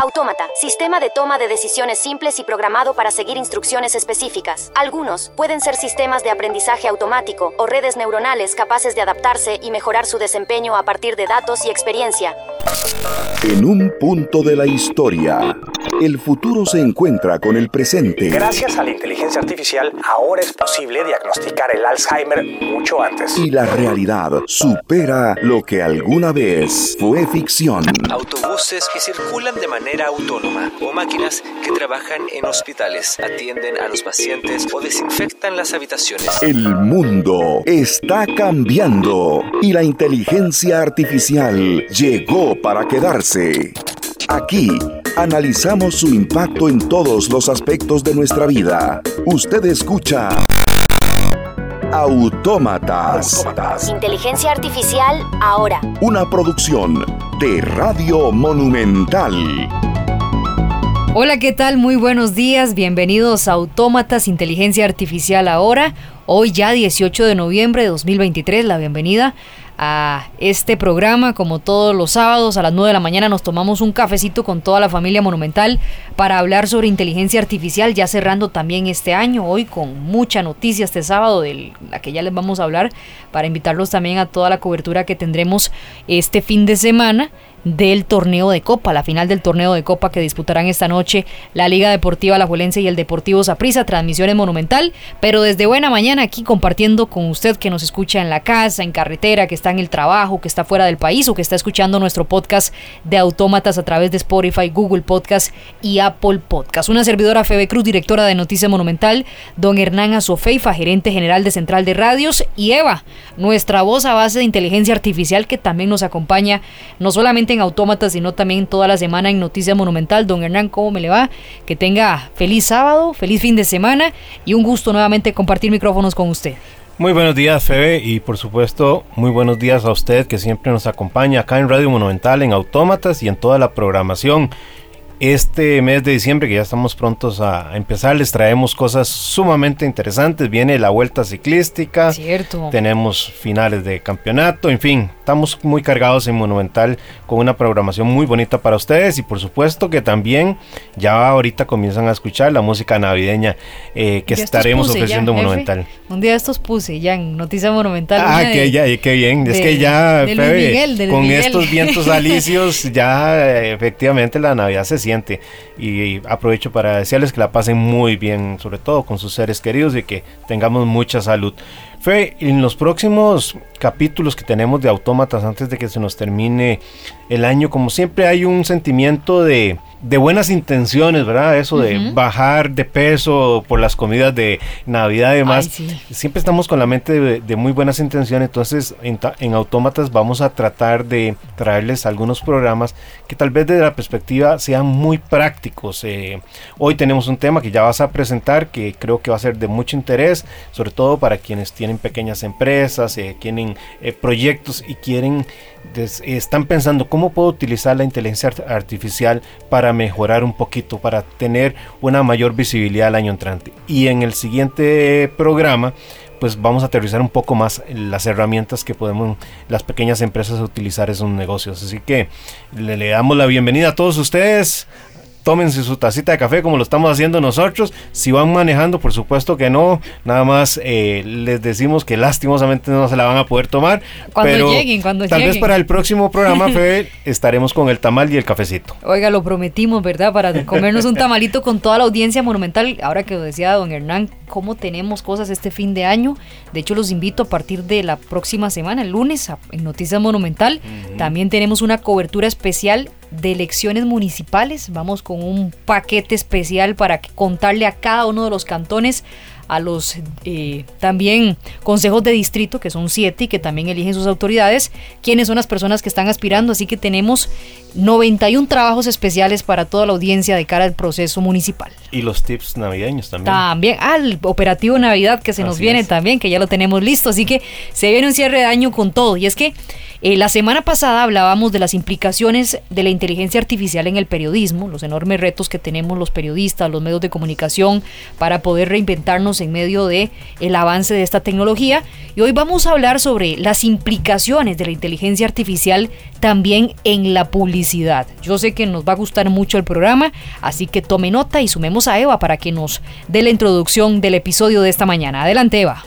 Autómata, sistema de toma de decisiones simples y programado para seguir instrucciones específicas. Algunos pueden ser sistemas de aprendizaje automático o redes neuronales capaces de adaptarse y mejorar su desempeño a partir de datos y experiencia. En un punto de la historia, el futuro se encuentra con el presente. Gracias a la inteligencia artificial, ahora es posible diagnosticar el Alzheimer mucho antes. Y la realidad supera lo que alguna vez fue ficción. Autobuses que circulan de manera autónoma o máquinas que trabajan en hospitales, atienden a los pacientes o desinfectan las habitaciones. El mundo está cambiando y la inteligencia artificial llegó para quedarse. Aquí analizamos su impacto en todos los aspectos de nuestra vida. Usted escucha Autómatas. Inteligencia artificial ahora. Una producción de Radio Monumental. Hola, ¿qué tal? Muy buenos días. Bienvenidos a Autómatas Inteligencia Artificial ahora. Hoy ya 18 de noviembre de 2023. La bienvenida a este programa. Como todos los sábados a las 9 de la mañana nos tomamos un cafecito con toda la familia monumental para hablar sobre inteligencia artificial, ya cerrando también este año, hoy con mucha noticia este sábado de la que ya les vamos a hablar, para invitarlos también a toda la cobertura que tendremos este fin de semana del torneo de Copa, la final del torneo de Copa que disputarán esta noche la Liga Deportiva Alajuelense y el Deportivo Saprissa, transmisiones monumental, pero desde buena mañana aquí compartiendo con usted que nos escucha en la casa, en carretera, que está en el trabajo, que está fuera del país o que está escuchando nuestro podcast de autómatas a través de Spotify, Google Podcast y Apple Podcast. Una servidora Febe Cruz, directora de Noticias Monumental, don Hernán Azofeifa, gerente general de Central de Radios y Eva, nuestra voz a base de inteligencia artificial que también nos acompaña no solamente en Autómatas, sino también toda la semana en Noticia Monumental. Don Hernán, ¿cómo me le va? Que tenga feliz sábado, feliz fin de semana y un gusto nuevamente compartir micrófonos con usted. Muy buenos días, Febe, y por supuesto, muy buenos días a usted que siempre nos acompaña acá en Radio Monumental, en Autómatas y en toda la programación. Este mes de diciembre, que ya estamos prontos a empezar, les traemos cosas sumamente interesantes. Viene la vuelta ciclística. Cierto. Tenemos finales de campeonato. En fin, estamos muy cargados en Monumental con una programación muy bonita para ustedes. Y por supuesto que también ya ahorita comienzan a escuchar la música navideña eh, que estaremos ofreciendo en Monumental. Un día estos puse ya en Noticia Monumental. Ah, que ya, qué bien. es que ya, con estos vientos alicios, ya efectivamente la Navidad se y aprovecho para desearles que la pasen muy bien, sobre todo con sus seres queridos y que tengamos mucha salud. Fe, en los próximos capítulos que tenemos de Autómatas antes de que se nos termine el año, como siempre hay un sentimiento de, de buenas intenciones, ¿verdad? Eso de bajar de peso por las comidas de Navidad y demás. Siempre estamos con la mente de, muy buenas intenciones, entonces en, Autómatas vamos a tratar de traerles algunos programas que tal vez desde la perspectiva sean muy prácticos. Eh, hoy tenemos un tema que ya vas a presentar que creo que va a ser de mucho interés, sobre todo para quienes tienen pequeñas empresas, eh, tienen eh, proyectos y quieren están pensando cómo puedo utilizar la inteligencia artificial para mejorar un poquito, para tener una mayor visibilidad el año entrante. Y en el siguiente programa pues vamos a aterrizar un poco más las herramientas que podemos las pequeñas empresas utilizar en sus negocios. Así que le, le damos la bienvenida a todos ustedes tómense su tacita de café como lo estamos haciendo nosotros. Si van manejando, por supuesto que no. Nada más eh, les decimos que lastimosamente no se la van a poder tomar. Cuando pero lleguen, cuando tal vez para el próximo programa, Fede, estaremos con el tamal y el cafecito. Oiga, lo prometimos, ¿verdad? Para comernos un tamalito con toda la audiencia monumental. Ahora que lo decía don Hernán, cómo tenemos cosas este fin de año. De hecho, los invito a partir de la próxima semana, el lunes, en Noticias Monumental. También tenemos una cobertura especial de elecciones municipales. Vamos con un paquete especial para contarle a cada uno de los cantones a los eh, también consejos de distrito, que son siete y que también eligen sus autoridades, quiénes son las personas que están aspirando. Así que tenemos 91 trabajos especiales para toda la audiencia de cara al proceso municipal. Y los tips navideños también. También, al ah, operativo Navidad que se nos viene también, que ya lo tenemos listo. Así que se viene un cierre de año con todo. Y es que Eh, la semana pasada hablábamos de las implicaciones de la inteligencia artificial en el periodismo, los enormes retos que tenemos los periodistas, los medios de comunicación para poder reinventarnos en medio de el avance de esta tecnología. Y hoy vamos a hablar sobre las implicaciones de la inteligencia artificial también en la publicidad. Yo sé que nos va a gustar mucho el programa, así que tome nota y sumemos a Eva para que nos dé la introducción del episodio de esta mañana. Adelante, Eva.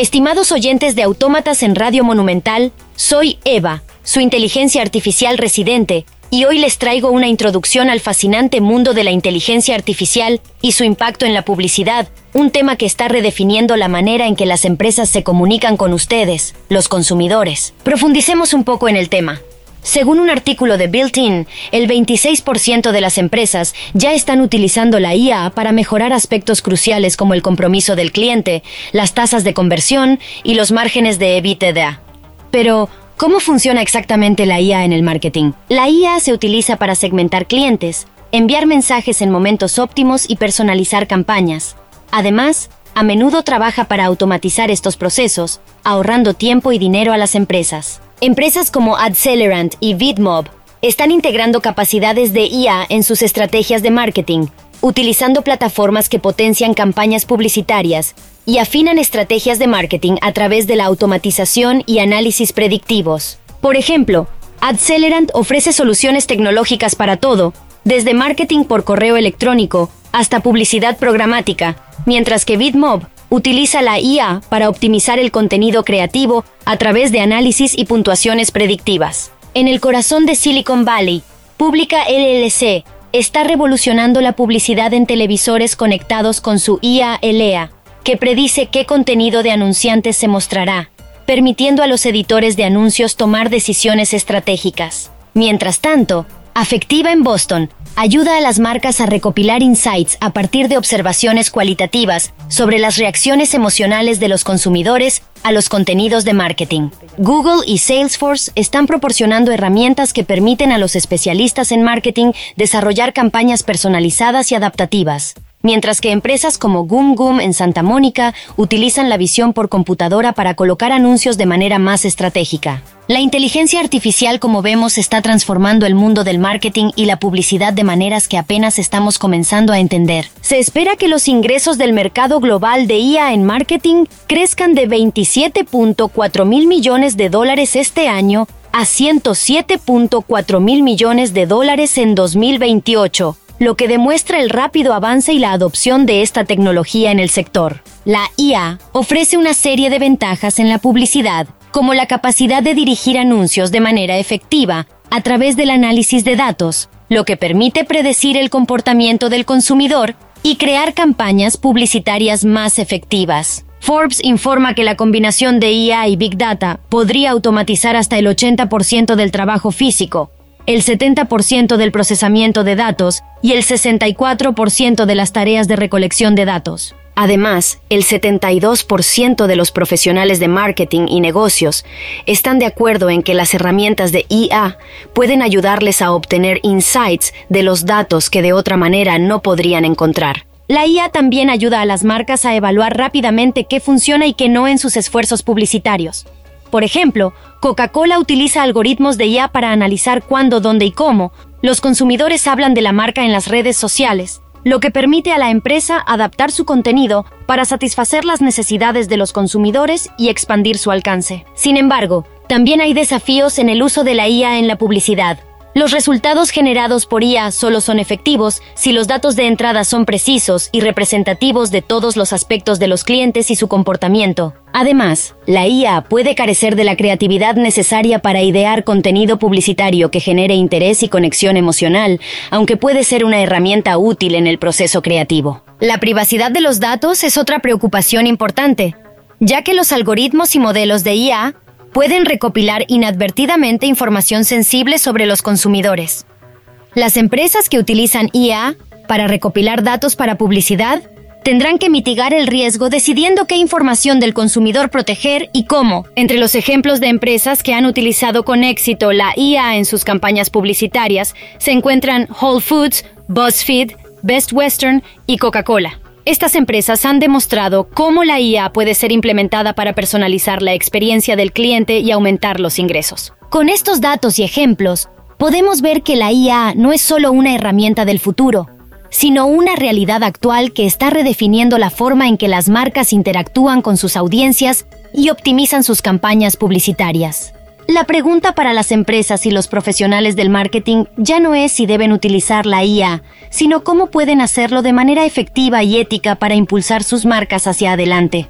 Estimados oyentes de Autómatas en Radio Monumental, soy Eva, su inteligencia artificial residente, y hoy les traigo una introducción al fascinante mundo de la inteligencia artificial y su impacto en la publicidad, un tema que está redefiniendo la manera en que las empresas se comunican con ustedes, los consumidores. Profundicemos un poco en el tema. Según un artículo de Built-in, el 26% de las empresas ya están utilizando la IA para mejorar aspectos cruciales como el compromiso del cliente, las tasas de conversión y los márgenes de EBITDA. Pero, ¿cómo funciona exactamente la IA en el marketing? La IA se utiliza para segmentar clientes, enviar mensajes en momentos óptimos y personalizar campañas. Además, a menudo trabaja para automatizar estos procesos, ahorrando tiempo y dinero a las empresas. Empresas como Adcelerant y VidMob están integrando capacidades de IA en sus estrategias de marketing, utilizando plataformas que potencian campañas publicitarias y afinan estrategias de marketing a través de la automatización y análisis predictivos. Por ejemplo, Adcelerant ofrece soluciones tecnológicas para todo, desde marketing por correo electrónico hasta publicidad programática, mientras que VidMob utiliza la IA para optimizar el contenido creativo a través de análisis y puntuaciones predictivas. En el corazón de Silicon Valley, Pública LLC está revolucionando la publicidad en televisores conectados con su IA LEA, que predice qué contenido de anunciantes se mostrará, permitiendo a los editores de anuncios tomar decisiones estratégicas. Mientras tanto, Afectiva en Boston ayuda a las marcas a recopilar insights a partir de observaciones cualitativas sobre las reacciones emocionales de los consumidores a los contenidos de marketing. Google y Salesforce están proporcionando herramientas que permiten a los especialistas en marketing desarrollar campañas personalizadas y adaptativas mientras que empresas como Goom Goom en Santa Mónica utilizan la visión por computadora para colocar anuncios de manera más estratégica. La inteligencia artificial, como vemos, está transformando el mundo del marketing y la publicidad de maneras que apenas estamos comenzando a entender. Se espera que los ingresos del mercado global de IA en marketing crezcan de 27.4 mil millones de dólares este año a 107.4 mil millones de dólares en 2028 lo que demuestra el rápido avance y la adopción de esta tecnología en el sector. La IA ofrece una serie de ventajas en la publicidad, como la capacidad de dirigir anuncios de manera efectiva a través del análisis de datos, lo que permite predecir el comportamiento del consumidor y crear campañas publicitarias más efectivas. Forbes informa que la combinación de IA y Big Data podría automatizar hasta el 80% del trabajo físico, el 70% del procesamiento de datos y el 64% de las tareas de recolección de datos. Además, el 72% de los profesionales de marketing y negocios están de acuerdo en que las herramientas de IA pueden ayudarles a obtener insights de los datos que de otra manera no podrían encontrar. La IA también ayuda a las marcas a evaluar rápidamente qué funciona y qué no en sus esfuerzos publicitarios. Por ejemplo, Coca-Cola utiliza algoritmos de IA para analizar cuándo, dónde y cómo los consumidores hablan de la marca en las redes sociales, lo que permite a la empresa adaptar su contenido para satisfacer las necesidades de los consumidores y expandir su alcance. Sin embargo, también hay desafíos en el uso de la IA en la publicidad. Los resultados generados por IA solo son efectivos si los datos de entrada son precisos y representativos de todos los aspectos de los clientes y su comportamiento. Además, la IA puede carecer de la creatividad necesaria para idear contenido publicitario que genere interés y conexión emocional, aunque puede ser una herramienta útil en el proceso creativo. La privacidad de los datos es otra preocupación importante, ya que los algoritmos y modelos de IA pueden recopilar inadvertidamente información sensible sobre los consumidores. Las empresas que utilizan IA para recopilar datos para publicidad tendrán que mitigar el riesgo decidiendo qué información del consumidor proteger y cómo. Entre los ejemplos de empresas que han utilizado con éxito la IA en sus campañas publicitarias se encuentran Whole Foods, BuzzFeed, Best Western y Coca-Cola. Estas empresas han demostrado cómo la IA puede ser implementada para personalizar la experiencia del cliente y aumentar los ingresos. Con estos datos y ejemplos, podemos ver que la IA no es solo una herramienta del futuro, sino una realidad actual que está redefiniendo la forma en que las marcas interactúan con sus audiencias y optimizan sus campañas publicitarias. La pregunta para las empresas y los profesionales del marketing ya no es si deben utilizar la IA, sino cómo pueden hacerlo de manera efectiva y ética para impulsar sus marcas hacia adelante.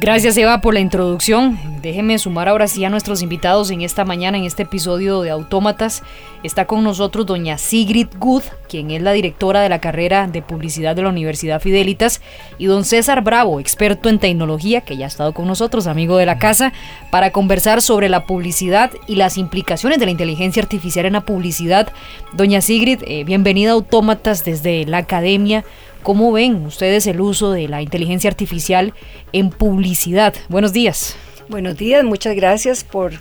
Gracias Eva por la introducción. Déjeme sumar ahora sí a nuestros invitados en esta mañana, en este episodio de Autómatas. Está con nosotros doña Sigrid Good, quien es la directora de la carrera de publicidad de la Universidad Fidelitas, y don César Bravo, experto en tecnología, que ya ha estado con nosotros, amigo de la casa, para conversar sobre la publicidad y las implicaciones de la inteligencia artificial en la publicidad. Doña Sigrid, eh, bienvenida a Autómatas desde la academia. ¿Cómo ven ustedes el uso de la inteligencia artificial en publicidad? Buenos días. Buenos días, muchas gracias por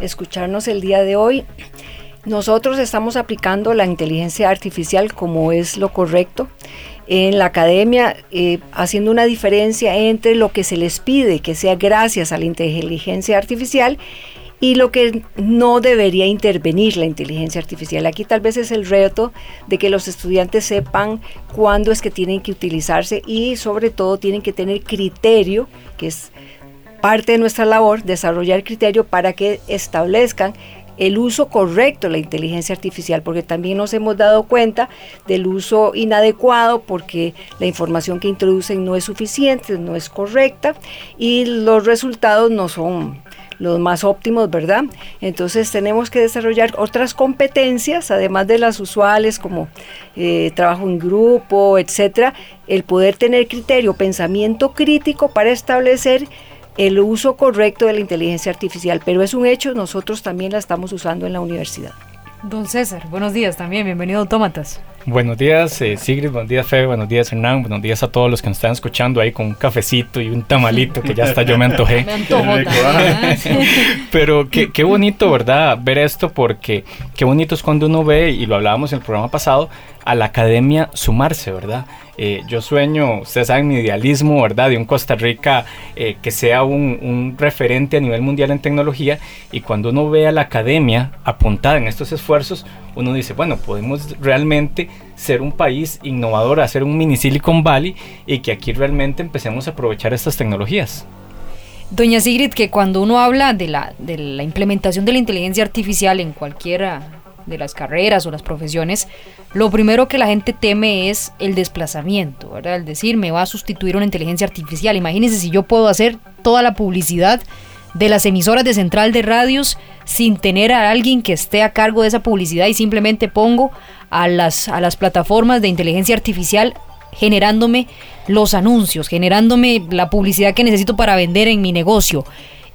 escucharnos el día de hoy. Nosotros estamos aplicando la inteligencia artificial como es lo correcto en la academia, eh, haciendo una diferencia entre lo que se les pide, que sea gracias a la inteligencia artificial, y lo que no debería intervenir la inteligencia artificial. Aquí tal vez es el reto de que los estudiantes sepan cuándo es que tienen que utilizarse y sobre todo tienen que tener criterio, que es parte de nuestra labor, desarrollar criterio para que establezcan el uso correcto de la inteligencia artificial, porque también nos hemos dado cuenta del uso inadecuado porque la información que introducen no es suficiente, no es correcta y los resultados no son los más óptimos, ¿verdad? Entonces tenemos que desarrollar otras competencias, además de las usuales como eh, trabajo en grupo, etcétera, el poder tener criterio, pensamiento crítico para establecer el uso correcto de la inteligencia artificial, pero es un hecho, nosotros también la estamos usando en la universidad. Don César, buenos días también, bienvenido a Autómatas. Buenos días, eh, Sigrid, buenos días, Febe, buenos días, Hernán, buenos días a todos los que nos están escuchando ahí con un cafecito y un tamalito que ya está, yo me antojé. me Pero qué, qué bonito, ¿verdad? Ver esto porque qué bonito es cuando uno ve, y lo hablábamos en el programa pasado, a la academia sumarse, ¿verdad? Eh, yo sueño, ustedes saben mi idealismo, ¿verdad? De un Costa Rica eh, que sea un, un, referente a nivel mundial en tecnología y cuando uno ve a la academia apuntada en estos esfuerzos, uno dice, bueno, podemos realmente ser un país innovador, hacer un mini Silicon Valley y que aquí realmente empecemos a aprovechar estas tecnologías. Doña Sigrid, que cuando uno habla de la, de la implementación de la inteligencia artificial en cualquiera de las carreras o las profesiones, lo primero que la gente teme es el desplazamiento, ¿verdad? El decir, me va a sustituir una inteligencia artificial. Imagínense si yo puedo hacer toda la publicidad de las emisoras de central de radios sin tener a alguien que esté a cargo de esa publicidad y simplemente pongo a las, a las plataformas de inteligencia artificial generándome los anuncios, generándome la publicidad que necesito para vender en mi negocio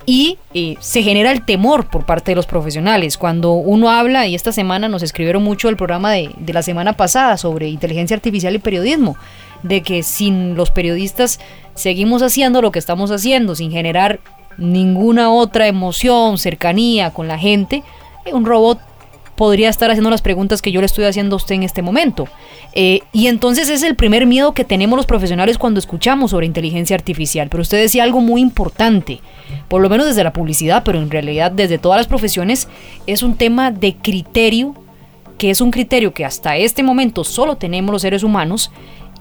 y eh, se genera el temor por parte de los profesionales. Cuando uno habla, y esta semana nos escribieron mucho el programa de, de la semana pasada sobre inteligencia artificial y periodismo, de que sin los periodistas seguimos haciendo lo que estamos haciendo, sin generar ninguna otra emoción, cercanía con la gente, eh, un robot podría estar haciendo las preguntas que yo le estoy haciendo a usted en este momento. Eh, y entonces es el primer miedo que tenemos los profesionales cuando escuchamos sobre inteligencia artificial. Pero usted decía algo muy importante, por lo menos desde la publicidad, pero en realidad desde todas las profesiones, es un tema de criterio, que es un criterio que hasta este momento solo tenemos los seres humanos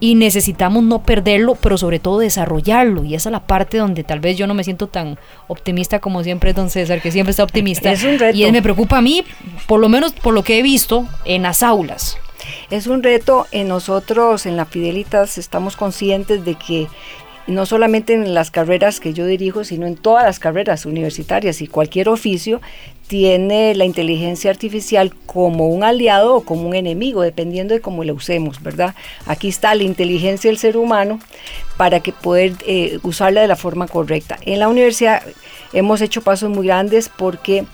y necesitamos no perderlo, pero sobre todo desarrollarlo. Y esa es la parte donde tal vez yo no me siento tan optimista como siempre don César, que siempre está optimista. Es un reto. Y él me preocupa a mí, por lo menos por lo que he visto en las aulas. Es un reto en nosotros, en la Fidelitas, estamos conscientes de que no solamente en las carreras que yo dirijo, sino en todas las carreras universitarias y cualquier oficio, tiene la inteligencia artificial como un aliado o como un enemigo, dependiendo de cómo la usemos, ¿verdad? Aquí está la inteligencia del ser humano para que poder eh, usarla de la forma correcta. En la universidad hemos hecho pasos muy grandes porque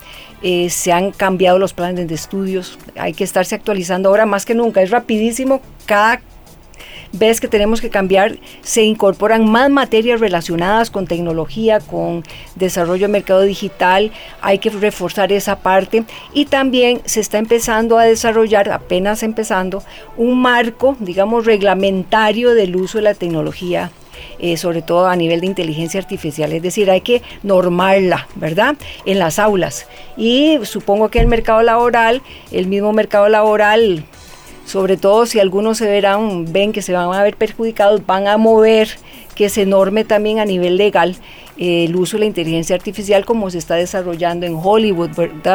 eh, se han cambiado los planes de estudios, hay que estarse actualizando ahora más que nunca, es rapidísimo, cada ves que tenemos que cambiar, se incorporan más materias relacionadas con tecnología, con desarrollo de mercado digital, hay que reforzar esa parte y también se está empezando a desarrollar, apenas empezando, un marco, digamos, reglamentario del uso de la tecnología eh, sobre todo a nivel de inteligencia artificial, es decir, hay que normarla, ¿verdad? En las aulas. Y supongo que el mercado laboral, el mismo mercado laboral, sobre todo si algunos se verán, ven que se van a ver perjudicados, van a mover que se norme también a nivel legal eh, el uso de la inteligencia artificial como se está desarrollando en Hollywood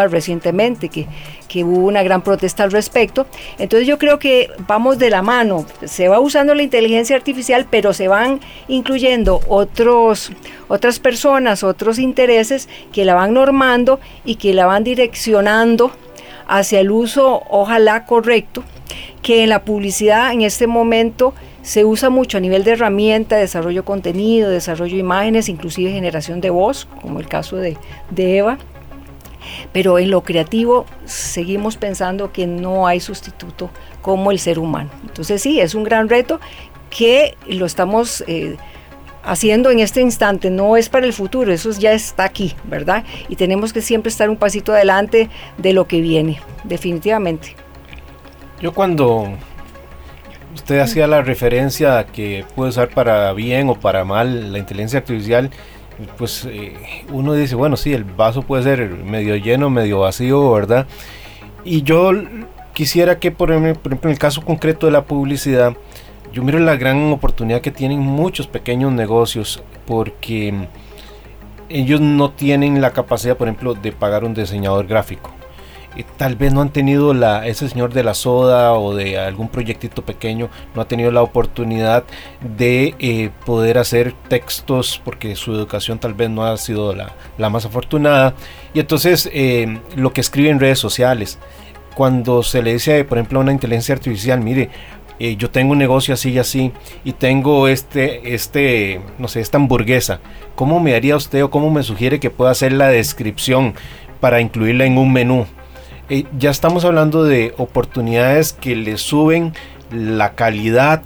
recientemente, que, que hubo una gran protesta al respecto. Entonces yo creo que vamos de la mano, se va usando la inteligencia artificial, pero se van incluyendo otros, otras personas, otros intereses que la van normando y que la van direccionando hacia el uso, ojalá correcto, que en la publicidad en este momento se usa mucho a nivel de herramienta, desarrollo de contenido, desarrollo de imágenes, inclusive generación de voz, como el caso de, Eva. Pero en lo creativo seguimos pensando que no hay sustituto como el ser humano. Entonces sí, es un gran reto que lo estamos eh, haciendo en este instante, no es para el futuro, eso ya está aquí, ¿verdad? Y tenemos que siempre estar un pasito adelante de lo que viene, definitivamente. Yo cuando usted hacía la referencia a que puede usar para bien o para mal la inteligencia artificial, pues eh, uno dice, bueno, sí, el vaso puede ser medio lleno, medio vacío, ¿verdad? Y yo quisiera que, por ejemplo, en el caso concreto de la publicidad, yo miro la gran oportunidad que tienen muchos pequeños negocios porque ellos no tienen la capacidad, por ejemplo, de pagar un diseñador gráfico tal vez no han tenido la, ese señor de la soda o de algún proyectito pequeño, no ha tenido la oportunidad de eh, poder hacer textos porque su educación tal vez no ha sido la, la más afortunada. Y entonces eh, lo que escribe en redes sociales, cuando se le dice, por ejemplo, a una inteligencia artificial, mire, eh, yo tengo un negocio así y así y tengo este, este, no sé, esta hamburguesa, ¿cómo me haría usted o cómo me sugiere que pueda hacer la descripción para incluirla en un menú? Eh, ya estamos hablando de oportunidades que le suben la calidad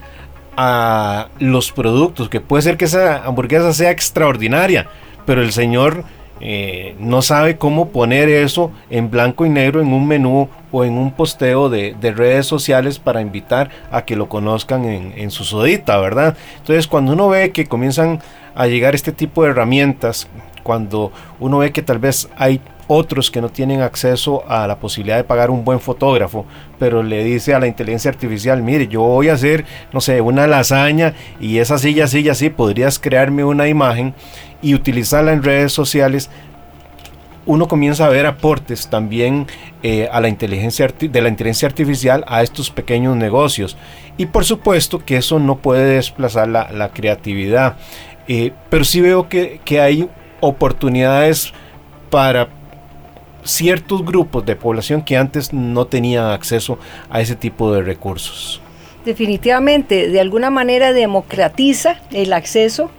a los productos, que puede ser que esa hamburguesa sea extraordinaria, pero el señor eh, no sabe cómo poner eso en blanco y negro en un menú o en un posteo de, redes sociales para invitar a que lo conozcan en, en, su sodita, ¿verdad? Entonces cuando uno ve que comienzan a llegar este tipo de herramientas, cuando uno ve que tal vez hay otros que no tienen acceso a la posibilidad de pagar un buen fotógrafo, pero le dice a la inteligencia artificial, mire, yo voy a hacer, no sé, una lasaña y esa silla, así y así, podrías crearme una imagen y utilizarla en redes sociales. Uno comienza a ver aportes también eh, a la inteligencia de la inteligencia artificial a estos pequeños negocios. Y por supuesto que eso no puede desplazar la, creatividad. Eh, pero sí veo que, que hay oportunidades para ciertos grupos de población que antes no tenían acceso a ese tipo de recursos. Definitivamente, de alguna manera democratiza el acceso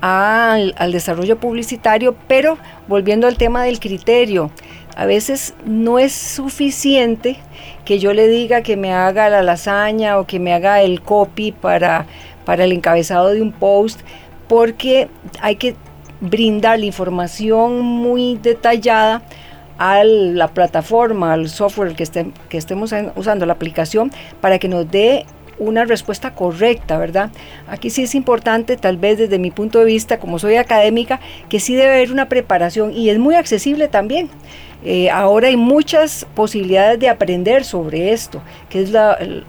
al, desarrollo publicitario, pero volviendo al tema del criterio, a veces no es suficiente que yo le diga que me haga la lasaña o que me haga el copy para, para el encabezado de un post, porque hay que brindar la información muy detallada a la plataforma, al software que, que estemos usando, la aplicación, para que nos dé una respuesta correcta, ¿verdad? Aquí sí es importante, tal vez desde mi punto de vista, como soy académica, que sí debe haber una preparación y es muy accesible también. Eh, ahora hay muchas posibilidades de aprender sobre esto, que es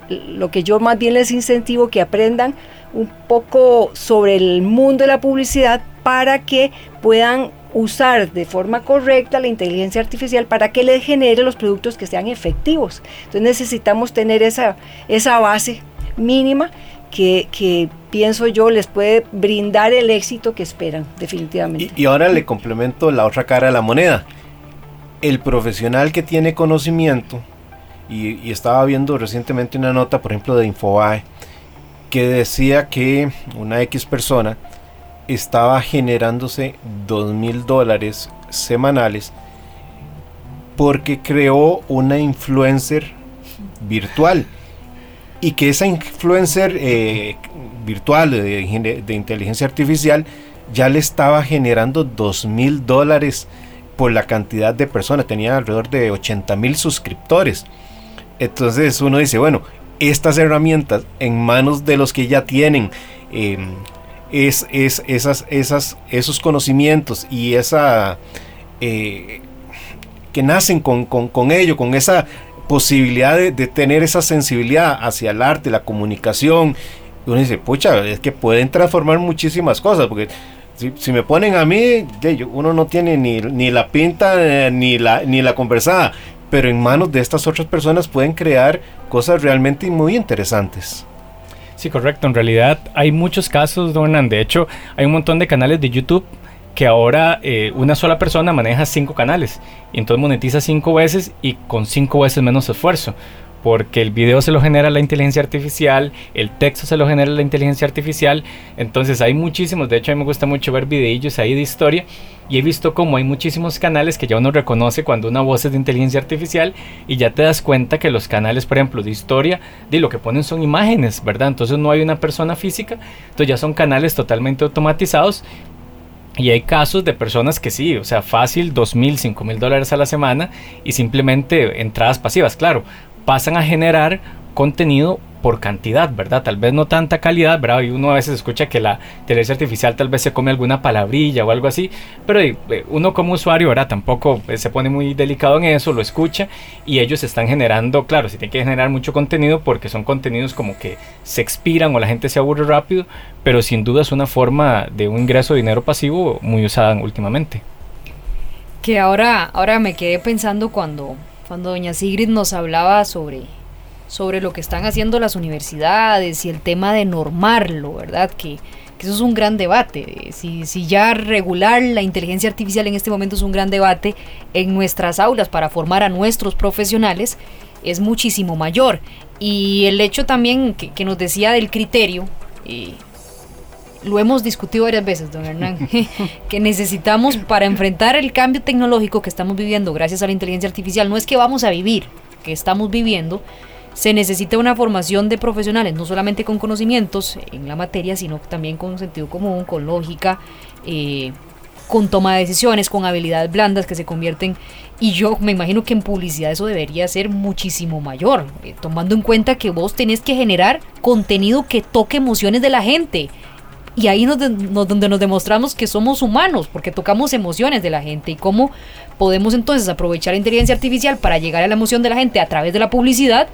lo que yo más bien les incentivo que aprendan un poco sobre el mundo de la publicidad para que puedan usar de forma correcta la inteligencia artificial para que le genere los productos que sean efectivos. Entonces necesitamos tener esa, esa base mínima que, que, pienso yo les puede brindar el éxito que esperan, definitivamente. Y, ahora le complemento la otra cara de la moneda. El profesional que tiene conocimiento, y, y estaba viendo recientemente una nota, por ejemplo, de Infobae, que decía que una X persona estaba generándose dos mil dólares semanales porque creó una influencer virtual y que esa influencer eh, virtual de, inteligencia artificial ya le estaba generando dos mil dólares por la cantidad de personas, tenía alrededor de 80 mil suscriptores. Entonces uno dice, bueno, estas herramientas en manos de los que ya tienen eh, es, es esas, esas, esos conocimientos y esa eh, que nacen con, con, ello, con esa posibilidad de, tener esa sensibilidad hacia el arte, la comunicación. Uno dice, pucha, es que pueden transformar muchísimas cosas, porque si, me ponen a mí, uno no tiene ni, ni la pinta eh, ni, la, ni la conversada, pero en manos de estas otras personas pueden crear cosas realmente muy interesantes. Sí, correcto. En realidad hay muchos casos, Donan. De hecho, hay un montón de canales de YouTube que ahora eh, una sola persona maneja cinco canales y entonces monetiza cinco veces y con cinco veces menos esfuerzo porque el video se lo genera la inteligencia artificial, el texto se lo genera la inteligencia artificial, entonces hay muchísimos, de hecho a mí me gusta mucho ver videillos ahí de historia y he visto como hay muchísimos canales que ya uno reconoce cuando una voz es de inteligencia artificial y ya te das cuenta que los canales, por ejemplo, de historia, de lo que ponen son imágenes, ¿verdad? Entonces no hay una persona física, entonces ya son canales totalmente automatizados y hay casos de personas que sí, o sea, fácil, dos mil, cinco mil dólares a la semana y simplemente entradas pasivas, claro pasan a generar contenido por cantidad, ¿verdad? Tal vez no tanta calidad, ¿verdad? Y uno a veces escucha que la inteligencia artificial tal vez se come alguna palabrilla o algo así, pero eh, uno como usuario, ¿verdad? Tampoco eh, se pone muy delicado en eso, lo escucha y ellos están generando, claro, se tiene que generar mucho contenido porque son contenidos como que se expiran o la gente se aburre rápido, pero sin duda es una forma de un ingreso de dinero pasivo muy usada últimamente. Que ahora, ahora me quedé pensando cuando cuando doña Sigrid nos hablaba sobre, sobre lo que están haciendo las universidades y el tema de normarlo, ¿verdad? Que, eso es un gran debate. Si, si ya regular la inteligencia artificial en este momento es un gran debate en nuestras aulas para formar a nuestros profesionales, es muchísimo mayor. Y el hecho también que, nos decía del criterio, eh, lo hemos discutido varias veces, don Hernán, que necesitamos para enfrentar el cambio tecnológico que estamos viviendo gracias a la inteligencia artificial, no es que vamos a vivir, que estamos viviendo, se necesita una formación de profesionales, no solamente con conocimientos en la materia, sino también con sentido común, con lógica, eh, con toma de decisiones, con habilidades blandas que se convierten, y yo me imagino que en publicidad eso debería ser muchísimo mayor, eh, tomando en cuenta que vos tenés que generar contenido que toque emociones de la gente y ahí nos, donde nos demostramos que somos humanos, porque tocamos emociones de la gente y cómo podemos entonces aprovechar la inteligencia artificial para llegar a la emoción de la gente a través de la publicidad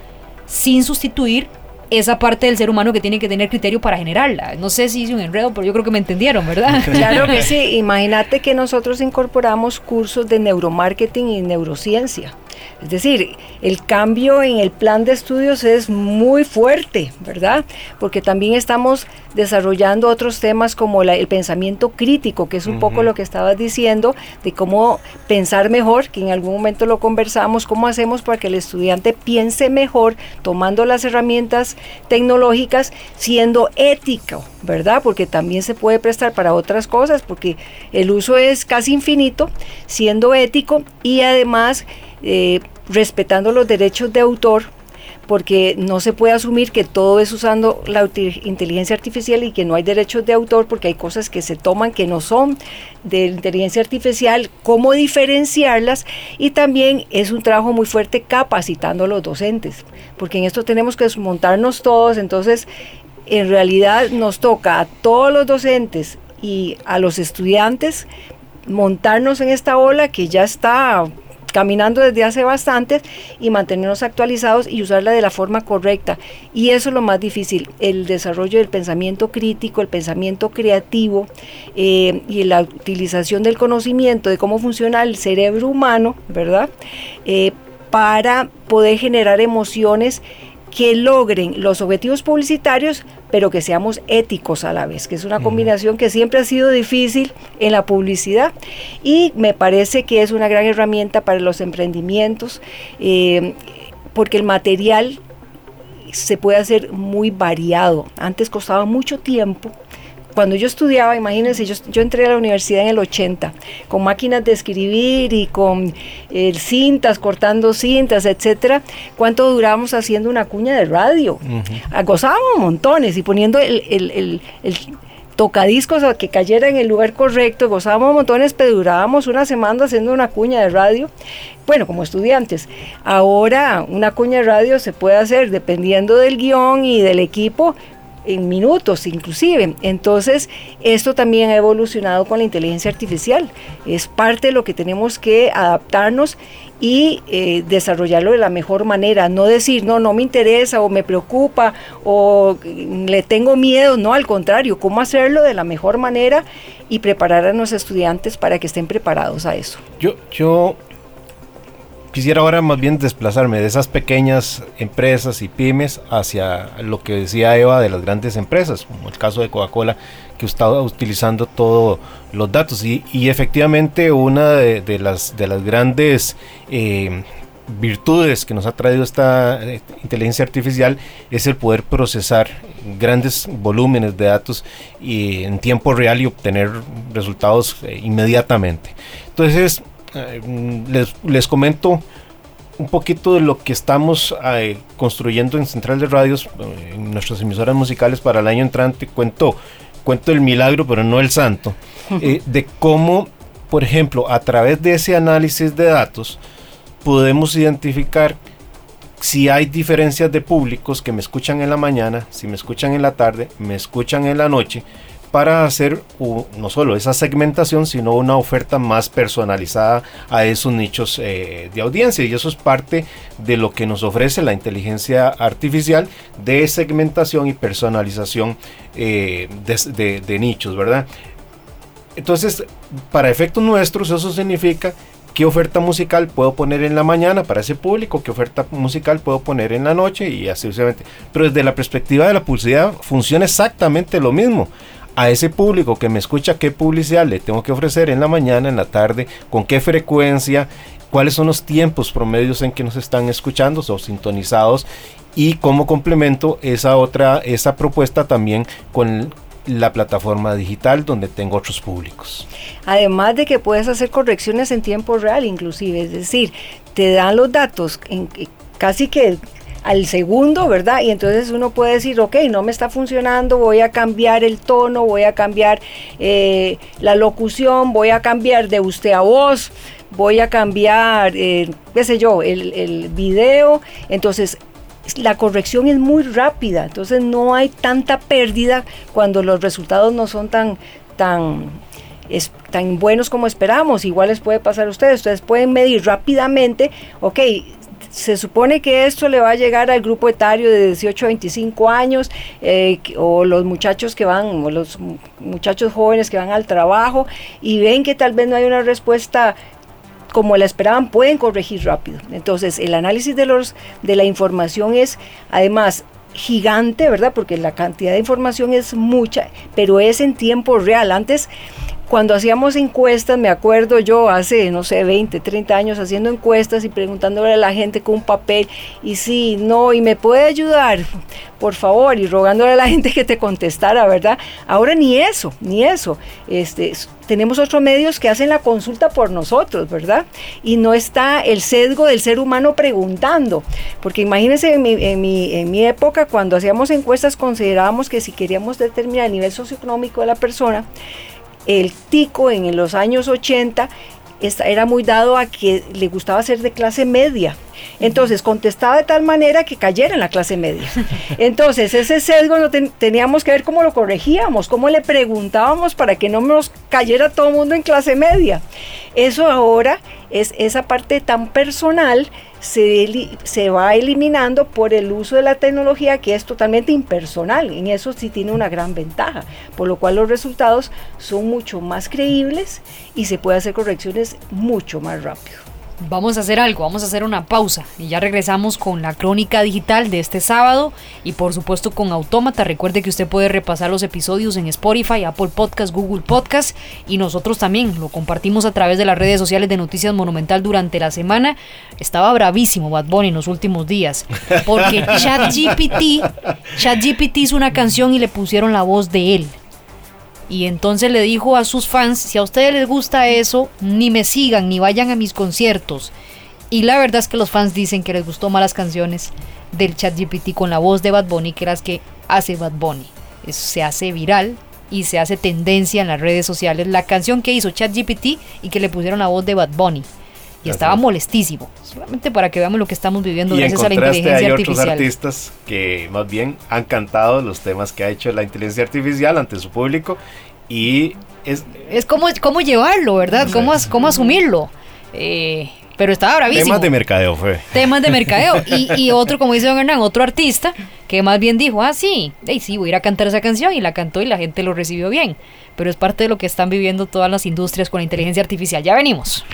sin sustituir esa parte del ser humano que tiene que tener criterio para generarla. No sé si hice un enredo, pero yo creo que me entendieron, ¿verdad? Claro que sí. Imagínate que nosotros incorporamos cursos de neuromarketing y neurociencia. Es decir, el cambio en el plan de estudios es muy fuerte, ¿verdad? Porque también estamos desarrollando otros temas como el pensamiento crítico, que es un poco lo que estabas diciendo, de cómo pensar mejor, que en algún momento lo conversamos, cómo hacemos para que el estudiante piense mejor, tomando las herramientas tecnológicas, siendo ético, ¿verdad? Porque también se puede prestar para otras cosas, porque el uso es casi infinito, siendo ético y además eh, respetando los derechos de autor, porque no se puede asumir que todo es usando la inteligencia artificial y que no hay derechos de autor, porque hay cosas que se toman que no son de inteligencia artificial, cómo diferenciarlas y también es un trabajo muy fuerte capacitando a los docentes, porque en esto tenemos que desmontarnos todos, entonces en realidad nos toca a todos los docentes y a los estudiantes montarnos en esta ola que ya está caminando desde hace bastante y mantenernos actualizados y usarla de la forma correcta. Y eso es lo más difícil, el desarrollo del pensamiento crítico, el pensamiento creativo eh, y la utilización del conocimiento de cómo funciona el cerebro humano, ¿verdad? Eh, para poder generar emociones que logren los objetivos publicitarios, pero que seamos éticos a la vez, que es una combinación que siempre ha sido difícil en la publicidad y me parece que es una gran herramienta para los emprendimientos, eh, porque el material se puede hacer muy variado. Antes costaba mucho tiempo cuando yo estudiaba, imagínense, yo, yo, entré a la universidad en el 80, con máquinas de escribir y con eh, cintas, cortando cintas, etcétera, ¿cuánto durábamos haciendo una cuña de radio? Gozábamos montones y poniendo el, el, el, tocadiscos a que cayera en el lugar correcto, gozábamos montones, pero durábamos una semana haciendo una cuña de radio, bueno, como estudiantes. Ahora una cuña de radio se puede hacer dependiendo del guion y del equipo en minutos inclusive. Entonces, esto también ha evolucionado con la inteligencia artificial. Es parte de lo que tenemos que adaptarnos y eh, desarrollarlo de la mejor manera. No decir, no, no me interesa o me preocupa o le tengo miedo. No, al contrario, cómo hacerlo de la mejor manera y preparar a los estudiantes para que estén preparados a eso. Yo, yo quisiera ahora más bien desplazarme de esas pequeñas empresas y pymes hacia lo que decía Eva de las grandes empresas, como el caso de Coca-Cola, que estaba utilizando todos los datos. Y, efectivamente una de, las, de las grandes eh, virtudes que nos ha traído esta eh, inteligencia artificial es el poder procesar grandes volúmenes de datos y en tiempo real y obtener resultados eh, inmediatamente. Entonces, eh, les, les, comento un poquito de lo que estamos eh, construyendo en Central de Radios, eh, en nuestras emisoras musicales para el año entrante. Cuento, cuento el milagro, pero no el santo, de cómo, por ejemplo, a través de ese análisis de datos, podemos identificar si hay diferencias de públicos que me escuchan en la mañana, si me escuchan en la tarde, me escuchan en la noche, para hacer no solo esa segmentación, sino una oferta más personalizada a esos nichos eh, de audiencia. Y eso es parte de lo que nos ofrece la inteligencia artificial de segmentación y personalización eh, de, nichos, ¿verdad? Entonces, para efectos nuestros, eso significa qué oferta musical puedo poner en la mañana para ese público, qué oferta musical puedo poner en la noche y así sucesivamente. Pero desde la perspectiva de la publicidad funciona exactamente lo mismo a ese público que me escucha qué publicidad le tengo que ofrecer en la mañana, en la tarde, con qué frecuencia, cuáles son los tiempos promedios en que nos están escuchando o sintonizados y cómo complemento esa otra esa propuesta también con la plataforma digital donde tengo otros públicos. Además de que puedes hacer correcciones en tiempo real inclusive, es decir, te dan los datos en casi que al segundo, ¿verdad? Y entonces uno puede decir, ok, no me está funcionando, voy a cambiar el tono, voy a cambiar eh, la locución, voy a cambiar de usted a vos, voy a cambiar, eh, qué sé yo, el, el video. Entonces, la corrección es muy rápida, entonces no hay tanta pérdida cuando los resultados no son tan, tan, tan buenos como esperamos. Igual les puede pasar a ustedes. Ustedes pueden medir rápidamente, ok, se supone que esto le va a llegar al grupo etario de 18 a 25 años eh, o los muchachos que van, o los muchachos jóvenes que van al trabajo y ven que tal vez no hay una respuesta como la esperaban, pueden corregir rápido. Entonces, el análisis de, los, de la información es, además, gigante, ¿verdad? Porque la cantidad de información es mucha, pero es en tiempo real. Antes cuando hacíamos encuestas, me acuerdo yo hace, no sé, 20, 30 años haciendo encuestas y preguntándole a la gente con un papel, y sí, no, y me puede ayudar, por favor, y rogándole a la gente que te contestara, ¿verdad? Ahora ni eso, ni eso. Este, tenemos otros medios que hacen la consulta por nosotros, ¿verdad? Y no está el sesgo del ser humano preguntando, porque imagínense en mi, época, cuando hacíamos encuestas, considerábamos que si queríamos determinar el nivel socioeconómico de la persona, el tico en los años 80 era muy dado a que le gustaba ser de clase media. Entonces contestaba de tal manera que cayera en la clase media. Entonces ese sesgo no teníamos que ver cómo lo corregíamos, cómo le preguntábamos para que no nos cayera todo el mundo en clase media. Eso ahora es esa parte tan personal se, se va eliminando por el uso de la tecnología que es totalmente impersonal. En eso sí tiene una gran ventaja, por lo cual los resultados son mucho más creíbles y se puede hacer correcciones mucho más rápido. Vamos a hacer algo, vamos a hacer una pausa y ya regresamos con la crónica digital de este sábado y por supuesto con Autómata. Recuerde que usted puede repasar los episodios en Spotify, Apple Podcast, Google Podcast y nosotros también lo compartimos a través de las redes sociales de Noticias Monumental durante la semana. Estaba bravísimo Bad Bunny en los últimos días porque ChatGPT, ChatGPT hizo una canción y le pusieron la voz de él. Y entonces le dijo a sus fans, si a ustedes les gusta eso, ni me sigan, ni vayan a mis conciertos. Y la verdad es que los fans dicen que les gustó más las canciones del chat GPT con la voz de Bad Bunny que las que hace Bad Bunny. Eso se hace viral y se hace tendencia en las redes sociales. La canción que hizo ChatGPT y que le pusieron la voz de Bad Bunny. Y estaba molestísimo. Solamente para que veamos lo que estamos viviendo gracias a la inteligencia hay artificial. otros artistas que más bien han cantado los temas que ha hecho la inteligencia artificial ante su público y es... Es como, cómo llevarlo, ¿verdad? Cómo, cómo asumirlo. Eh, pero estaba bravísimo. Temas de mercadeo fue. Temas de mercadeo. Y, otro, como dice Don Hernán, otro artista que más bien dijo, ah, sí, sí, voy a ir a cantar esa canción y la cantó y la gente lo recibió bien. Pero es parte de lo que están viviendo todas las industrias con la inteligencia artificial. Ya venimos.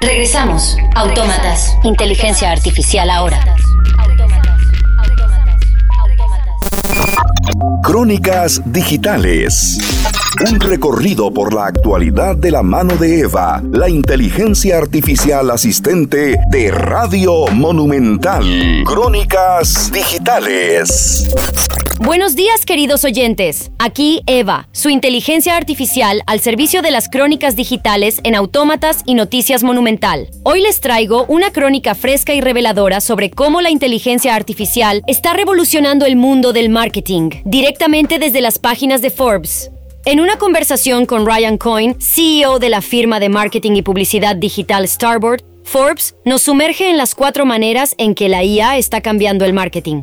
Regresamos. Autómatas. Inteligencia artificial ahora. Crónicas digitales. Un recorrido por la actualidad de la mano de Eva, la inteligencia artificial asistente de Radio Monumental. Crónicas digitales. Buenos días queridos oyentes. Aquí Eva, su inteligencia artificial al servicio de las crónicas digitales en Autómatas y Noticias Monumental. Hoy les traigo una crónica fresca y reveladora sobre cómo la inteligencia artificial está revolucionando el mundo del marketing, directamente desde las páginas de Forbes. En una conversación con Ryan Coyne, CEO de la firma de marketing y publicidad digital Starboard, Forbes nos sumerge en las cuatro maneras en que la IA está cambiando el marketing.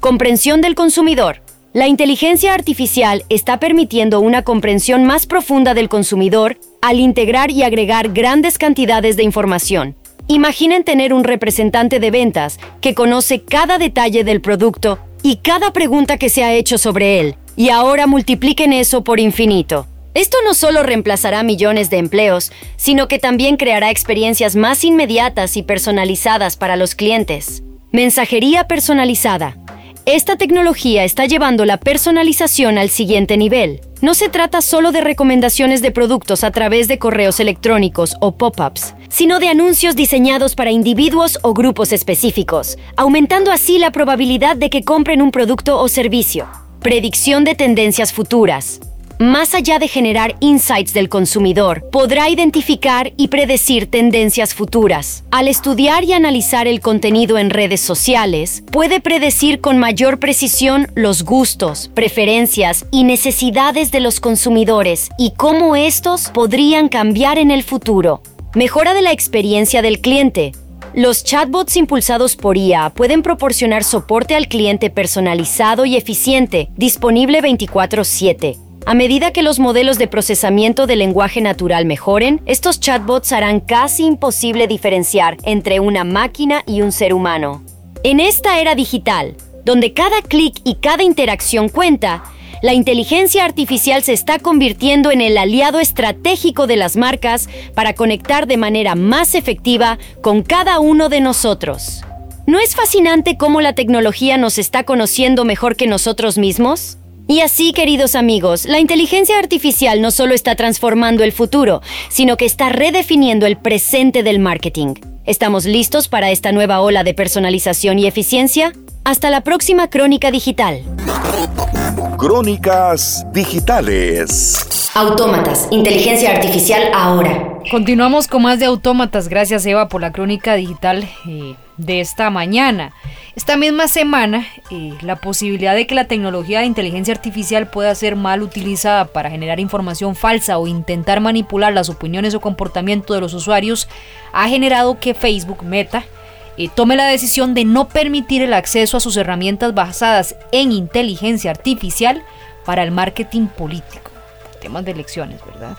Comprensión del consumidor. La inteligencia artificial está permitiendo una comprensión más profunda del consumidor al integrar y agregar grandes cantidades de información. Imaginen tener un representante de ventas que conoce cada detalle del producto y cada pregunta que se ha hecho sobre él, y ahora multipliquen eso por infinito. Esto no solo reemplazará millones de empleos, sino que también creará experiencias más inmediatas y personalizadas para los clientes. Mensajería personalizada. Esta tecnología está llevando la personalización al siguiente nivel. No se trata solo de recomendaciones de productos a través de correos electrónicos o pop-ups, sino de anuncios diseñados para individuos o grupos específicos, aumentando así la probabilidad de que compren un producto o servicio. Predicción de tendencias futuras. Más allá de generar insights del consumidor, podrá identificar y predecir tendencias futuras. Al estudiar y analizar el contenido en redes sociales, puede predecir con mayor precisión los gustos, preferencias y necesidades de los consumidores y cómo estos podrían cambiar en el futuro. Mejora de la experiencia del cliente. Los chatbots impulsados por IA pueden proporcionar soporte al cliente personalizado y eficiente, disponible 24/7. A medida que los modelos de procesamiento de lenguaje natural mejoren, estos chatbots harán casi imposible diferenciar entre una máquina y un ser humano. En esta era digital, donde cada clic y cada interacción cuenta, la inteligencia artificial se está convirtiendo en el aliado estratégico de las marcas para conectar de manera más efectiva con cada uno de nosotros. ¿No es fascinante cómo la tecnología nos está conociendo mejor que nosotros mismos? Y así, queridos amigos, la inteligencia artificial no solo está transformando el futuro, sino que está redefiniendo el presente del marketing. ¿Estamos listos para esta nueva ola de personalización y eficiencia? Hasta la próxima Crónica Digital. Crónicas Digitales. Autómatas, inteligencia artificial ahora. Continuamos con más de autómatas. Gracias Eva por la crónica digital eh, de esta mañana. Esta misma semana, eh, la posibilidad de que la tecnología de inteligencia artificial pueda ser mal utilizada para generar información falsa o intentar manipular las opiniones o comportamiento de los usuarios ha generado que Facebook Meta eh, tome la decisión de no permitir el acceso a sus herramientas basadas en inteligencia artificial para el marketing político. Temas de elecciones, ¿verdad?